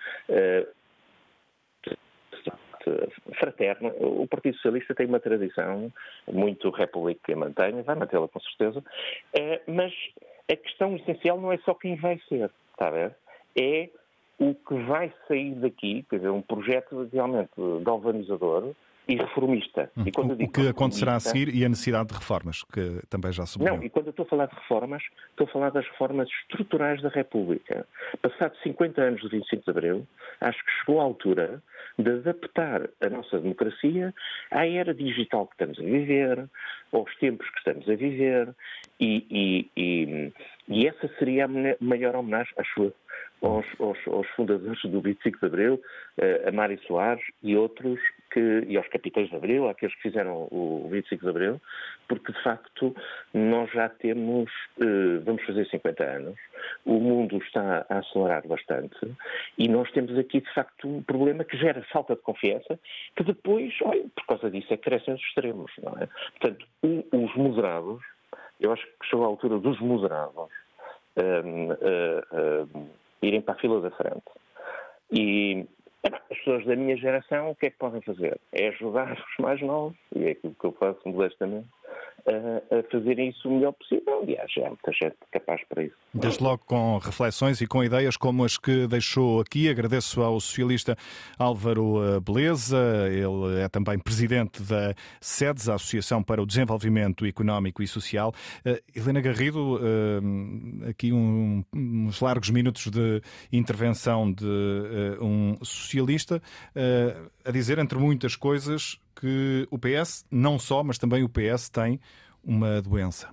fraterno. O Partido Socialista tem uma tradição muito república que mantém, vai mantê-la com certeza, mas a questão essencial não é só quem vai ser, está a ver? É o que vai sair daqui, quer dizer, um projeto realmente galvanizador e reformista. Hum, e o, o que acontecerá a seguir e a necessidade de reformas, que também já subiu. Não, e quando eu estou a falar de reformas, estou a falar das reformas estruturais da República. Passados 50 anos do 25 de Abril, acho que chegou a altura de adaptar a nossa democracia à era digital que estamos a viver, aos tempos que estamos a viver, e, e, e, e essa seria a maior homenagem, acho eu, aos, aos, aos, fundadores do 25 de Abril, eh, a Mário Soares e outros, que, e aos capitães de Abril, aqueles que fizeram o 25 de Abril, porque de facto nós já temos, eh, vamos fazer 50 anos, o mundo está a acelerar bastante e nós temos aqui de facto um problema que gera falta de confiança, que depois, olha, por causa disso, é que crescem os extremos, não é? Portanto, os moderados, eu acho que chegou a altura dos moderados. Um, ehm, uh, uh, ehm, irem para a fila da frente. E as pessoas da minha geração, o que é que podem fazer? É ajudar os mais novos, e é aquilo que eu faço modestamente, a, a fazer isso o melhor possível. E há muita gente capaz para isso. Desde logo com reflexões e com ideias como as que deixou aqui. Agradeço ao socialista Álvaro eh, Beleza, ele é também presidente da SEDES, a Associação para o Desenvolvimento Económico e Social. Uh, Helena Garrido, uh, aqui uns largos minutos de intervenção de um socialista, a dizer, entre muitas coisas, que o PS, não só, mas também o PS tem uma doença.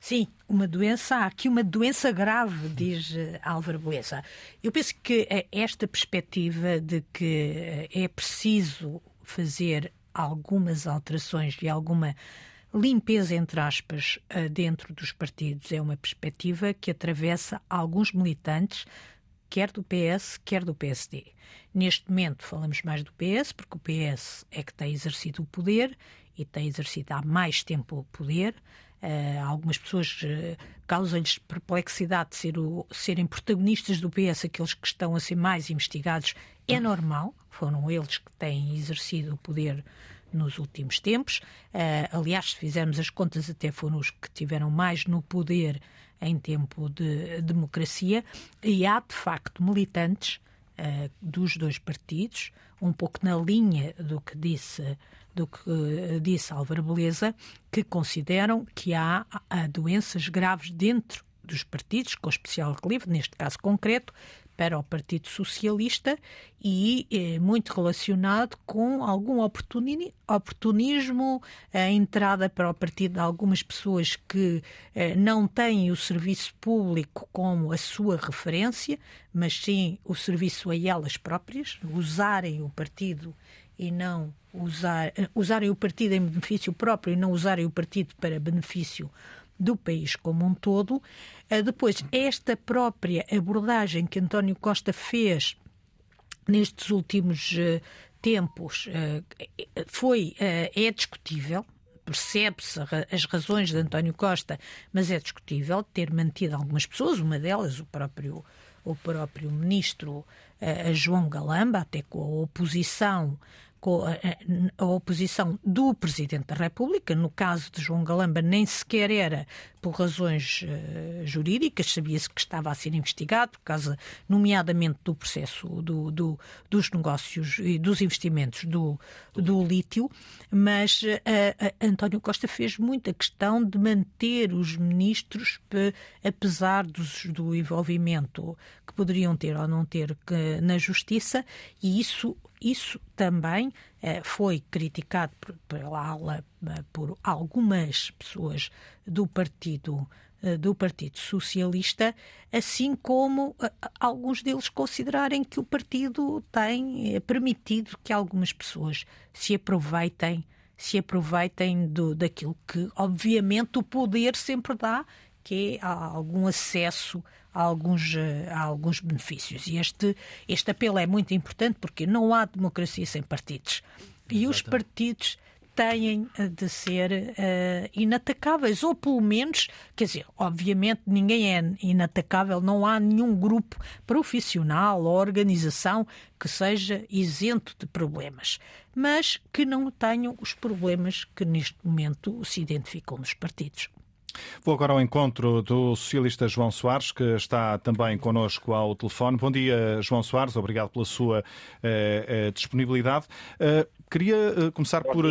Sim, uma doença, há aqui uma doença grave, diz eh, Álvaro Beleza. Eu penso que eh, esta perspectiva de que eh, é preciso fazer algumas alterações e alguma limpeza, entre aspas, dentro dos partidos é uma perspectiva que atravessa alguns militantes, quer do PS, quer do PSD. Neste momento falamos mais do PS, porque o PS é que tem exercido o poder e tem exercido há mais tempo o poder. Uh, algumas pessoas uh, causam-lhes perplexidade de ser o, serem protagonistas do PS, aqueles que estão a ser mais investigados. É normal, foram eles que têm exercido o poder nos últimos tempos. Uh, aliás, se fizermos as contas, até foram os que tiveram mais no poder em tempo de democracia. E há, de facto, militantes uh, dos dois partidos, um pouco na linha do que disse do que uh, disse Álvaro Beleza, que consideram que há, há doenças graves dentro dos partidos, com especial relevo, neste caso concreto, para o Partido Socialista e é muito relacionado com algum oportunismo, a entrada para o partido de algumas pessoas que eh, não têm o serviço público como a sua referência, mas sim o serviço a elas próprias, usarem o partido e não usar, eh, usarem o partido em benefício próprio e não usarem o partido para benefício do país como um todo. Ah, depois, esta própria abordagem que António Costa fez nestes últimos ah, tempos ah, foi, é discutível, percebe-se as razões de António Costa, mas é discutível ter mantido algumas pessoas, uma delas o próprio o próprio ministro João Galamba, até com a oposição a, oposição do Presidente da República. No caso de João Galamba, nem sequer era por razões uh, jurídicas, sabia-se que estava a ser investigado, por causa, nomeadamente, do processo do, do, dos negócios e dos investimentos do, do lítio, mas uh, António Costa fez muita questão de manter os ministros, apesar dos, do envolvimento que poderiam ter ou não ter que, na Justiça, e isso isso também eh, foi criticado pela ala, eh, por algumas pessoas do Partido eh, do Partido Socialista, assim como alguns deles considerarem que o partido tem permitido que algumas pessoas se aproveitem se aproveitem do, daquilo que, obviamente, o poder sempre dá, que é algum acesso alguns, a alguns benefícios. E este, este apelo é muito importante porque não há democracia sem partidos. E os partidos têm de ser uh, inatacáveis, ou pelo menos, quer dizer, obviamente ninguém é inatacável, não há nenhum grupo profissional ou organização que seja isento de problemas, mas que não tenham os problemas que neste momento se identificam nos partidos. Vou agora ao encontro do socialista João Soares, que está também connosco ao telefone. Bom dia, João Soares, obrigado pela sua uh, uh, disponibilidade. Uh, queria começar Bom por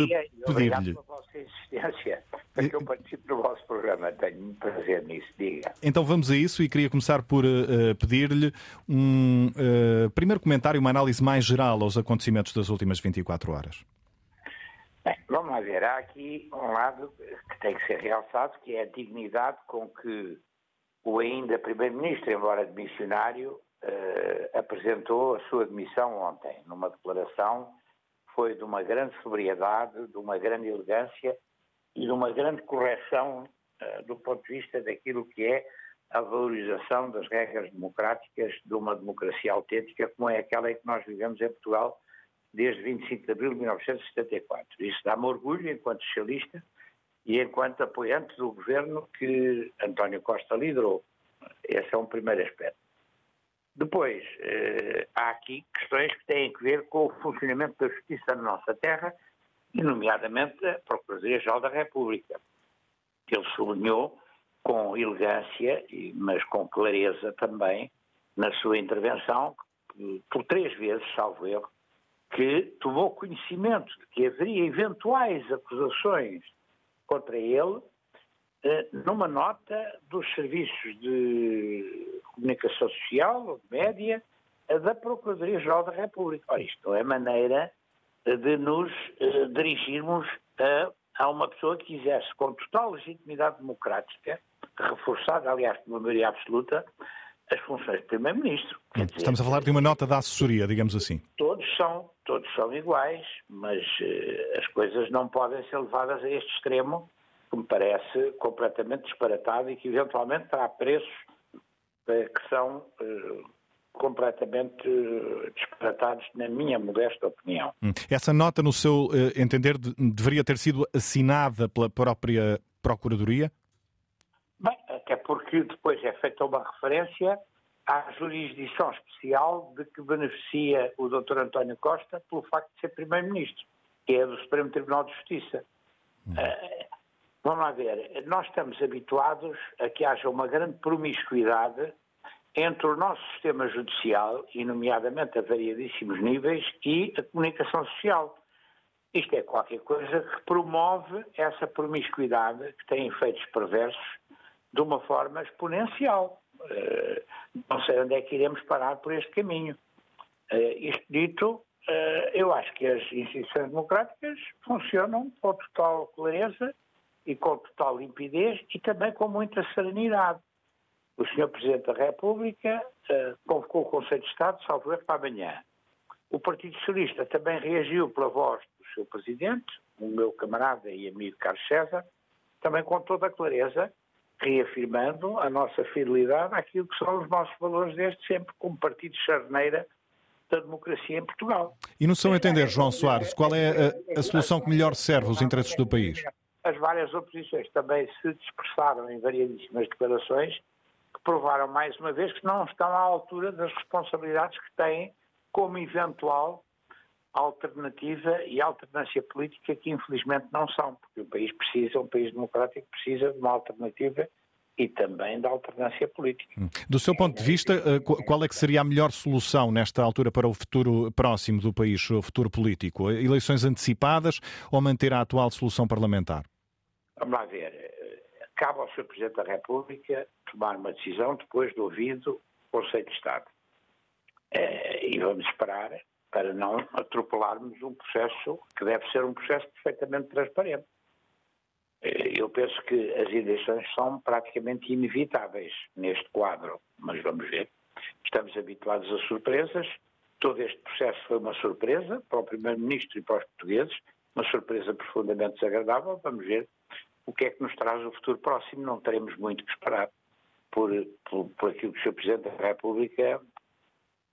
pedir-lhe. insistência, porque eu participo do vosso programa, tenho muito prazer nisso, diga. Então vamos a isso e queria começar por pedir-lhe um primeiro comentário, uma análise mais geral aos acontecimentos das últimas 24 horas. Bem, vamos lá ver. Há aqui um lado que tem que ser realçado, que é a dignidade com que o ainda Primeiro-Ministro, embora demissionário, eh, apresentou a sua demissão ontem, numa declaração que foi de uma grande sobriedade, de uma grande elegância e de uma grande correção eh, do ponto de vista daquilo que é a valorização das regras democráticas de uma democracia autêntica como é aquela em que nós vivemos em Portugal desde 25 de abril de 1974. Isso dá-me orgulho enquanto socialista e enquanto apoiante do governo que António Costa liderou. Esse é um primeiro aspecto. Depois, eh, há aqui questões que têm a ver com o funcionamento da justiça na nossa terra, e nomeadamente a Procuradoria-Geral da República, que ele sublinhou com elegância, mas com clareza também, na sua intervenção, por três vezes, salvo erro, que tomou conhecimento de que haveria eventuais acusações contra ele eh, numa nota dos serviços de comunicação social, média, da Procuradoria-Geral da República. Ora, isto não é maneira de nos eh, dirigirmos a, a uma pessoa que exerce com total legitimidade democrática, reforçada, aliás, por uma maioria absoluta, as funções de Primeiro-Ministro. Estamos a falar de uma nota da assessoria, digamos assim. Todos são, todos são iguais, mas uh, as coisas não podem ser levadas a este extremo, que me parece completamente disparatado e que eventualmente terá preços uh, que são uh, completamente disparatados, na minha modesta opinião. Hum. Essa nota, no seu entender, deveria ter sido assinada pela própria Procuradoria? Bem, até porque depois é feita uma referência à jurisdição especial de que beneficia o Dr. António Costa pelo facto de ser Primeiro-Ministro, que é do Supremo Tribunal de Justiça. Uh, vamos lá ver, nós estamos habituados a que haja uma grande promiscuidade entre o nosso sistema judicial, e nomeadamente a variadíssimos níveis, e a comunicação social. Isto é qualquer coisa que promove essa promiscuidade que tem efeitos perversos de uma forma exponencial. Uh, não sei onde é que iremos parar por este caminho. Uh, isto dito, uh, eu acho que as instituições democráticas funcionam com total clareza e com total limpidez e também com muita serenidade. O Sr. Presidente da República convocou o Conselho de Estado, salvo erro, para amanhã. O Partido Socialista também reagiu pela voz do seu Presidente, o meu camarada e amigo Carlos César, também com toda a clareza, reafirmando a nossa fidelidade àquilo que são os nossos valores desde sempre, como partido charneira da democracia em Portugal. E no seu entender, João Soares, qual é a, a solução que melhor serve os interesses do país? As várias oposições também se dispersaram em variadíssimas declarações que provaram mais uma vez que não estão à altura das responsabilidades que têm como eventual alternativa e alternância política que infelizmente não são, porque o país precisa, um país democrático precisa de uma alternativa e também da alternância política. Hum. Do seu ponto de vista, eh, qual é que seria a melhor solução nesta altura para o futuro próximo do país, o futuro político? Eleições antecipadas ou manter a atual solução parlamentar? Vamos lá ver. Cabe ao Sr. Presidente da República tomar uma decisão depois do ouvido o Conselho de Estado. Eh, e vamos esperar para não atropelarmos um processo que deve ser um processo perfeitamente transparente. Eu penso que as eleições são praticamente inevitáveis neste quadro, mas vamos ver. Estamos habituados a surpresas. Todo este processo foi uma surpresa para o Primeiro-Ministro e para os portugueses, uma surpresa profundamente desagradável. Vamos ver o que é que nos traz o futuro próximo. Não teremos muito que esperar por, por, por aquilo que o Sr. Presidente da República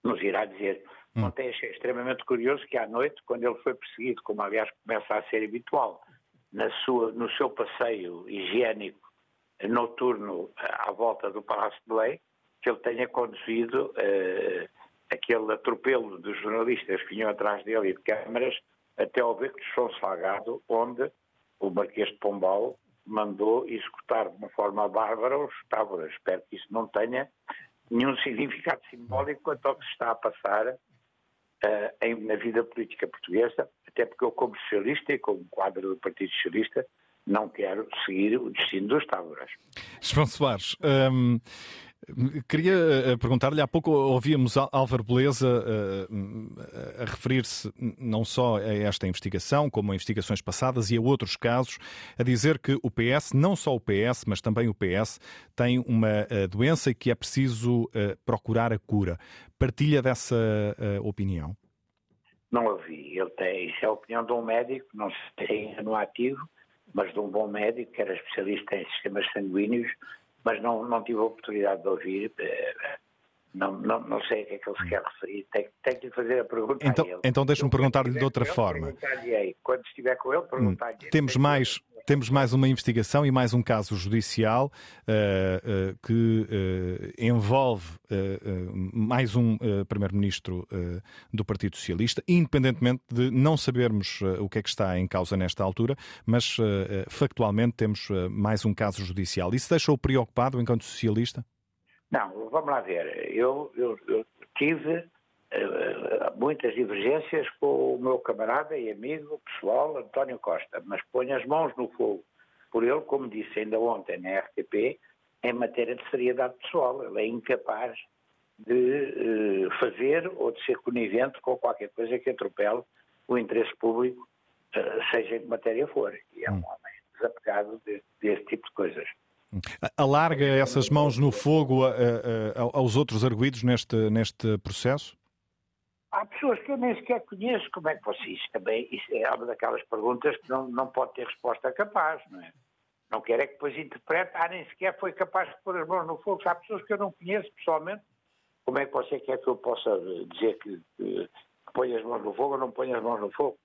nos irá dizer. Hum. Ontem achei extremamente curioso que à noite, quando ele foi perseguido, como aliás começa a ser habitual, na sua, no seu passeio higiênico noturno à volta do Palácio de Belém, que ele tenha conduzido uh, aquele atropelo dos jornalistas que vinham atrás dele e de câmaras até ao beco de São Salgado, onde o Marquês de Pombal mandou executar de uma forma bárbara os táburas. Espero que isso não tenha nenhum significado simbólico quanto ao que se está a passar uh, na vida política portuguesa, até porque eu, como socialista e como quadro do Partido Socialista, não quero seguir o destino dos táburas. João Soares, hum, Queria eh, perguntar-lhe, há pouco ouvíamos Álvaro Beleza uh, a referir-se não só a esta investigação, como a investigações passadas e a outros casos, a dizer que o PS, não só o PS, mas também o PS, tem uma doença e que é preciso procurar a cura. Partilha dessa opinião? Não ouvi. Ele tem, isso é a opinião de um médico, não sei no ativo, mas de um bom médico, que era especialista em sistemas sanguíneos, mas não, não tive a oportunidade de ouvir. Não, não, não sei a que é que ele se quer referir. Tenho, tenho que lhe fazer a pergunta então, a ele. Então deixe-me perguntar-lhe de outra forma. Quando estiver com ele, perguntar-lhe. Hum. Temos mais, temos mais uma investigação e mais um caso judicial uh, uh, que uh, envolve mais um Primeiro-Ministro do Partido Socialista, independentemente de não sabermos o que é que está em causa nesta altura, mas factualmente temos mais um caso judicial. Isso deixa-o preocupado enquanto socialista? Não, vamos lá ver. Eu, eu, eu tive uh, muitas divergências com o meu camarada e amigo pessoal António Costa, mas ponho as mãos no fogo por ele, como disse ainda ontem na RTP, em matéria de seriedade pessoal. Ele é incapaz de uh, fazer ou de ser conivente com qualquer coisa que atropele o interesse público, uh, seja em que matéria for. E é um hum. homem desapegado de, desse tipo de coisas. Alarga essas mãos no fogo a, a, a, aos outros arguídos neste, neste processo? Há pessoas que eu nem sequer conheço. Como é que vocês também? Isso é uma daquelas perguntas que não, não pode ter resposta capaz, não é? Não quer é que depois interprete, ah, nem sequer foi capaz de pôr as mãos no fogo. Há pessoas que eu não conheço pessoalmente. Como é que você quer que eu possa dizer que, que, que põe as mãos no fogo ou não põe as mãos no fogo?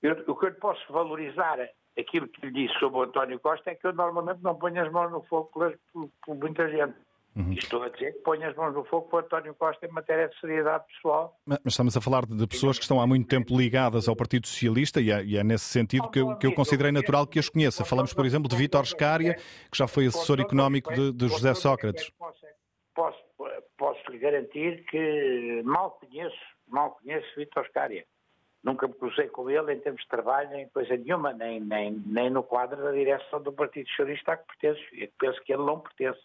Eu, o que eu posso valorizar aquilo que lhe disse sobre o António Costa é que eu normalmente não ponho as mãos no fogo por, por, por muita gente. Uhum. Estou a dizer que ponho as mãos no fogo para António Costa em matéria de seriedade pessoal. Mas, estamos a falar de pessoas que estão há muito tempo ligadas ao Partido Socialista e é, e é nesse sentido que eu, que eu considerei natural que as conheça. Falamos, por exemplo, de Vítor Scária, que já foi assessor económico de, de José Sócrates. Posso, posso lhe garantir que mal conheço, mal conheço Vitor Scária. Nunca me cruzei com ele em termos de trabalho, nem coisa nenhuma, nem, nem, nem no quadro da direção do Partido Socialista a que pertence. Eu penso que ele não pertence.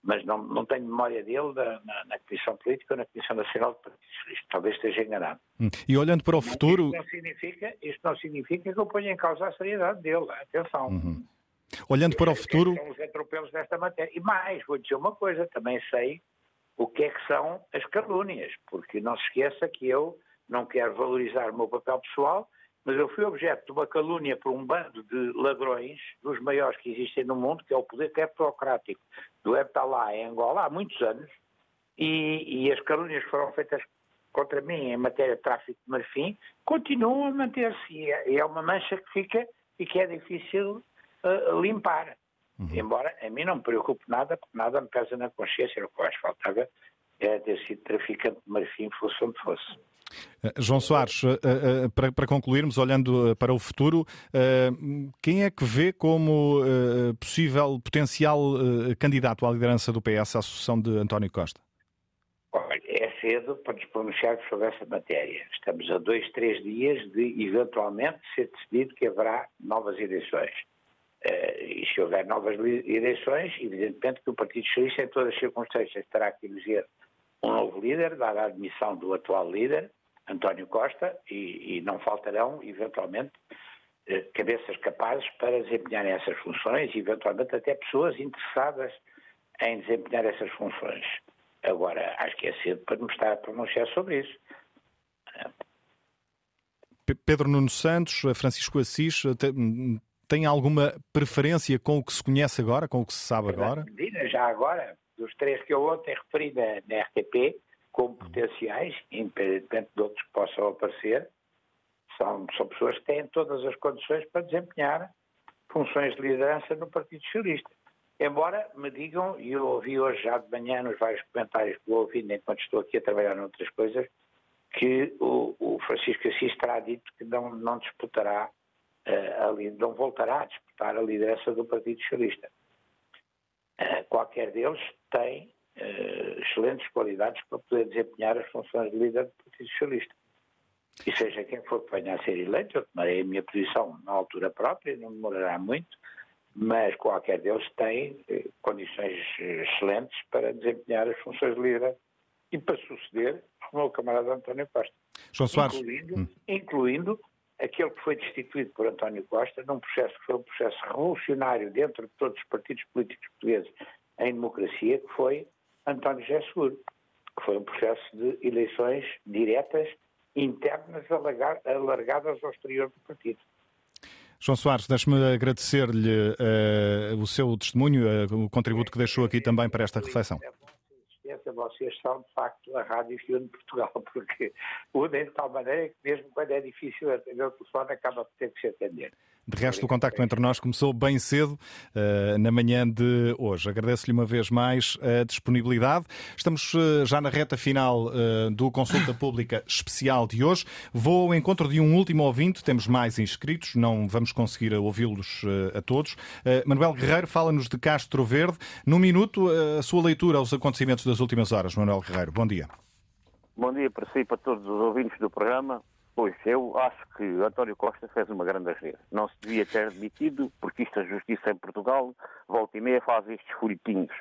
Mas não, não tenho memória dele da, na, na Comissão Política ou na Comissão Nacional do Partido Socialista. Talvez esteja enganado. Hum. E olhando para o futuro. Isto não, significa, isto não significa que eu ponha em causa a seriedade dele. Atenção. Uhum. Olhando para o futuro. São os atropelos desta matéria. E mais, vou dizer uma coisa, também sei o que é que são as calúnias, porque não se esqueça que eu não quero valorizar o meu papel pessoal, mas eu fui objeto de uma calúnia por um bando de ladrões, dos maiores que existem no mundo, que é o poder kleptocrático do Eptalá em Angola, há muitos anos, e, e as calúnias que foram feitas contra mim em matéria de tráfico de marfim continuam a manter-se, e é, é uma mancha que fica e que é difícil uh, limpar. Uhum. Embora a mim não me preocupe nada, porque nada me pesa na consciência, o que eu acho que faltava é ter sido traficante de marfim, fosse onde fosse. Eh, João Soares, eh, eh, para concluirmos, olhando para o futuro, quem é que vê como possível, potencial candidato à liderança do PS à sucessão de António Costa? É cedo para nos pronunciarmos sobre essa matéria. Estamos a dois, três dias de, eventualmente, ser decidido que haverá novas eleições. E se houver novas eleições, evidentemente que o Partido Socialista, em todas as circunstâncias, terá que eleger um novo líder, dada a admissão do atual líder, António Costa, e, e não faltarão, eventualmente, eh, cabeças capazes para desempenharem essas funções e, eventualmente, até pessoas interessadas em desempenhar essas funções. Agora, acho que é cedo para me estar a pronunciar sobre isso. Pedro Nuno Santos, Francisco Assis, tem alguma preferência com o que se conhece agora, com o que se sabe agora? Já agora, dos três que eu ontem referi na, na RTP, como potenciais, independentemente de outros que possam aparecer, são, são pessoas que têm todas as condições para desempenhar funções de liderança no Partido Socialista. Embora me digam, e eu ouvi hoje já de manhã nos vários comentários que vou ouvindo enquanto estou aqui a trabalhar noutras coisas, que o, o Francisco Assis terá dito que não, não disputará, uh, ali, não voltará a disputar a liderança do Partido Socialista. Uh, qualquer deles tem uh, excelentes qualidades para poder desempenhar as funções de líder do Partido Socialista. E seja quem for que venha a ser eleito, eu tomarei a minha posição na altura própria, não demorará muito, mas qualquer deles tem uh, condições excelentes para desempenhar as funções de líder e para suceder ao meu camarada António Costa. João Soares. Incluindo, hum. incluindo aquele que foi destituído por António Costa num processo que foi um processo revolucionário dentro de todos os partidos políticos portugueses em democracia, que foi António José Seguro, que foi um processo de eleições diretas, internas, alargadas ao exterior do partido. João Soares, deixe-me agradecer-lhe uh, o seu testemunho, uh, o contributo que deixou aqui também para esta reflexão. Vocês são, de facto, a rádio que une Portugal, porque unem de tal maneira que, mesmo quando é difícil atender o telefone, acaba por ter que se atender. De resto, o contacto entre nós começou bem cedo, uh, na manhã de hoje. Agradeço-lhe uma vez mais a disponibilidade. Estamos uh, já na reta final uh, do Consulta Pública Especial de hoje. Vou ao encontro de um último ouvinte, temos mais inscritos, não vamos conseguir ouvi-los a todos. Manuel Guerreiro fala-nos de Castro Verde. Num minuto, a sua leitura aos acontecimentos das últimas horas. Manuel Guerreiro, bom dia. Bom dia para si e para todos os ouvintes do programa. Pois, eu acho que António Costa fez uma grande asneira. Não se devia ter admitido, porque isto a justiça em Portugal, volta e meia, faz estes folhetinhos.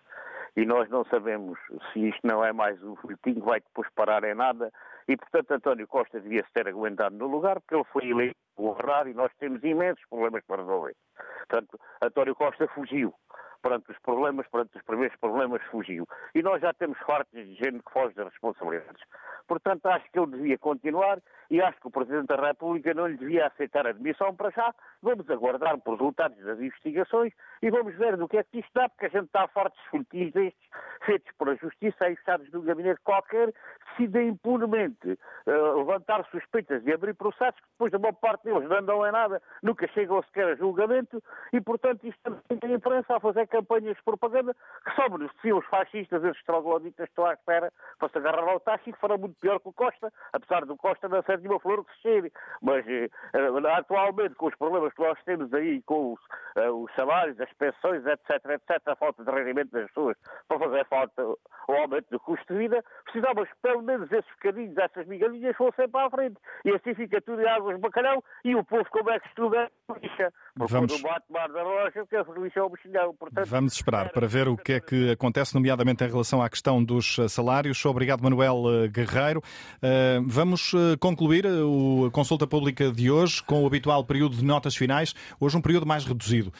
E nós não sabemos se isto não é mais um que vai depois parar em nada. E, portanto, António Costa devia se ter aguentado no lugar, porque ele foi eleito honrado e nós temos imensos problemas para resolver. Portanto, António Costa fugiu perante os problemas, perante os primeiros problemas, fugiu. E nós já temos fartos de gente que foge das responsabilidades. Portanto, acho que ele devia continuar e acho que o Presidente da República não lhe devia aceitar a admissão para já. Vamos aguardar por resultados das investigações e vamos ver do que é que isto dá, porque a gente está farto de folhetins destes, feitos pela Justiça, aí fechados de um gabinete qualquer, decidem impunemente uh, levantar suspeitas e abrir processos que depois a boa parte deles não andam em nada, nunca chegam sequer a julgamento e, portanto, isto tem a imprensa a fazer campanhas de propaganda que só beneficiam os fascistas, esses trogloditas que estão à espera para se agarrar ao taxa e que farão muito pior que o Costa, apesar do Costa não ser de uma flor que se cheire. Mas eh, atualmente, com os problemas que nós temos aí, com os, eh, os salários, as pensões, etc, etc, a falta de rendimento das pessoas para fazer falta o aumento do custo de vida, precisávamos pelo menos esses bocadinhos, essas migalhinhas fossem para a frente. E assim fica tudo em águas de bacalhau e o povo como é que estuda lixa. Porque Vamos... quando bate mar da rocha, que é lixa é o bichinhão. Portanto, Vamos esperar para ver o que é que acontece, nomeadamente em relação à questão dos eh, salários. Obrigado, Manuel eh, Guerreiro. Eh, vamos concluir a consulta pública de hoje com o habitual período de notas finais. Hoje um período mais reduzido.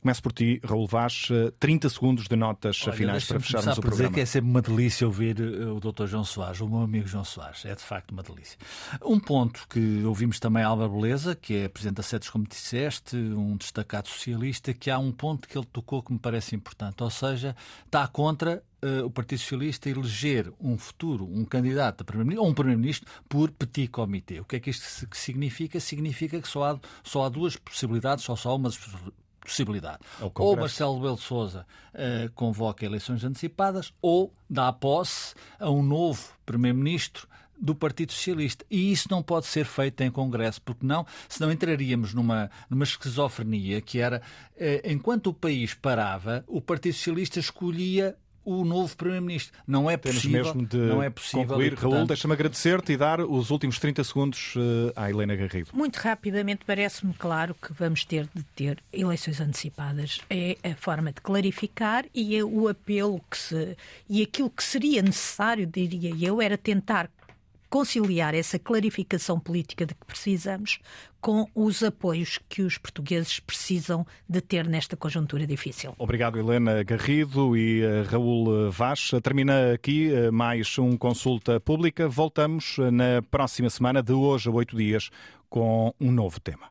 Começo por ti, Raul Vaz. 30 segundos de notas Olha, finais para fecharmos o programa. dizer que é sempre uma delícia ouvir o Dr. João Soares, o meu amigo João Soares. É de facto uma delícia. Um ponto que ouvimos também a Alba Beleza, que é Presidente da SEDES, como disseste, um destacado socialista, que há um ponto que ele tocou que me parece importante, ou seja, está contra uh, o Partido Socialista eleger um futuro, um candidato a primeiro ou um primeiro-ministro por petit comité. O que é que isto significa? Significa que só há, só há duas possibilidades, só só há uma possibilidade. É ou Marcelo Belo Souza uh, convoca eleições antecipadas ou dá posse a um novo primeiro-ministro do Partido Socialista. E isso não pode ser feito em Congresso, porque não, senão entraríamos numa, numa esquizofrenia que era, eh, enquanto o país parava, o Partido Socialista escolhia o novo Primeiro-Ministro. Não é possível. Temos mesmo de não é possível concluir. E, portanto... Raul, deixa-me agradecer-te e dar os últimos 30 segundos uh, à Helena Garrido. Muito rapidamente, parece-me claro que vamos ter de ter eleições antecipadas. É a forma de clarificar e é o apelo que se. E aquilo que seria necessário, diria eu, era tentar conciliar essa clarificação política de que precisamos com os apoios que os portugueses precisam de ter nesta conjuntura difícil. Obrigado, Helena Garrido e uh, Raul Vaz. Termina aqui uh, mais um Consulta Pública. Voltamos na próxima semana, de hoje a oito dias, com um novo tema.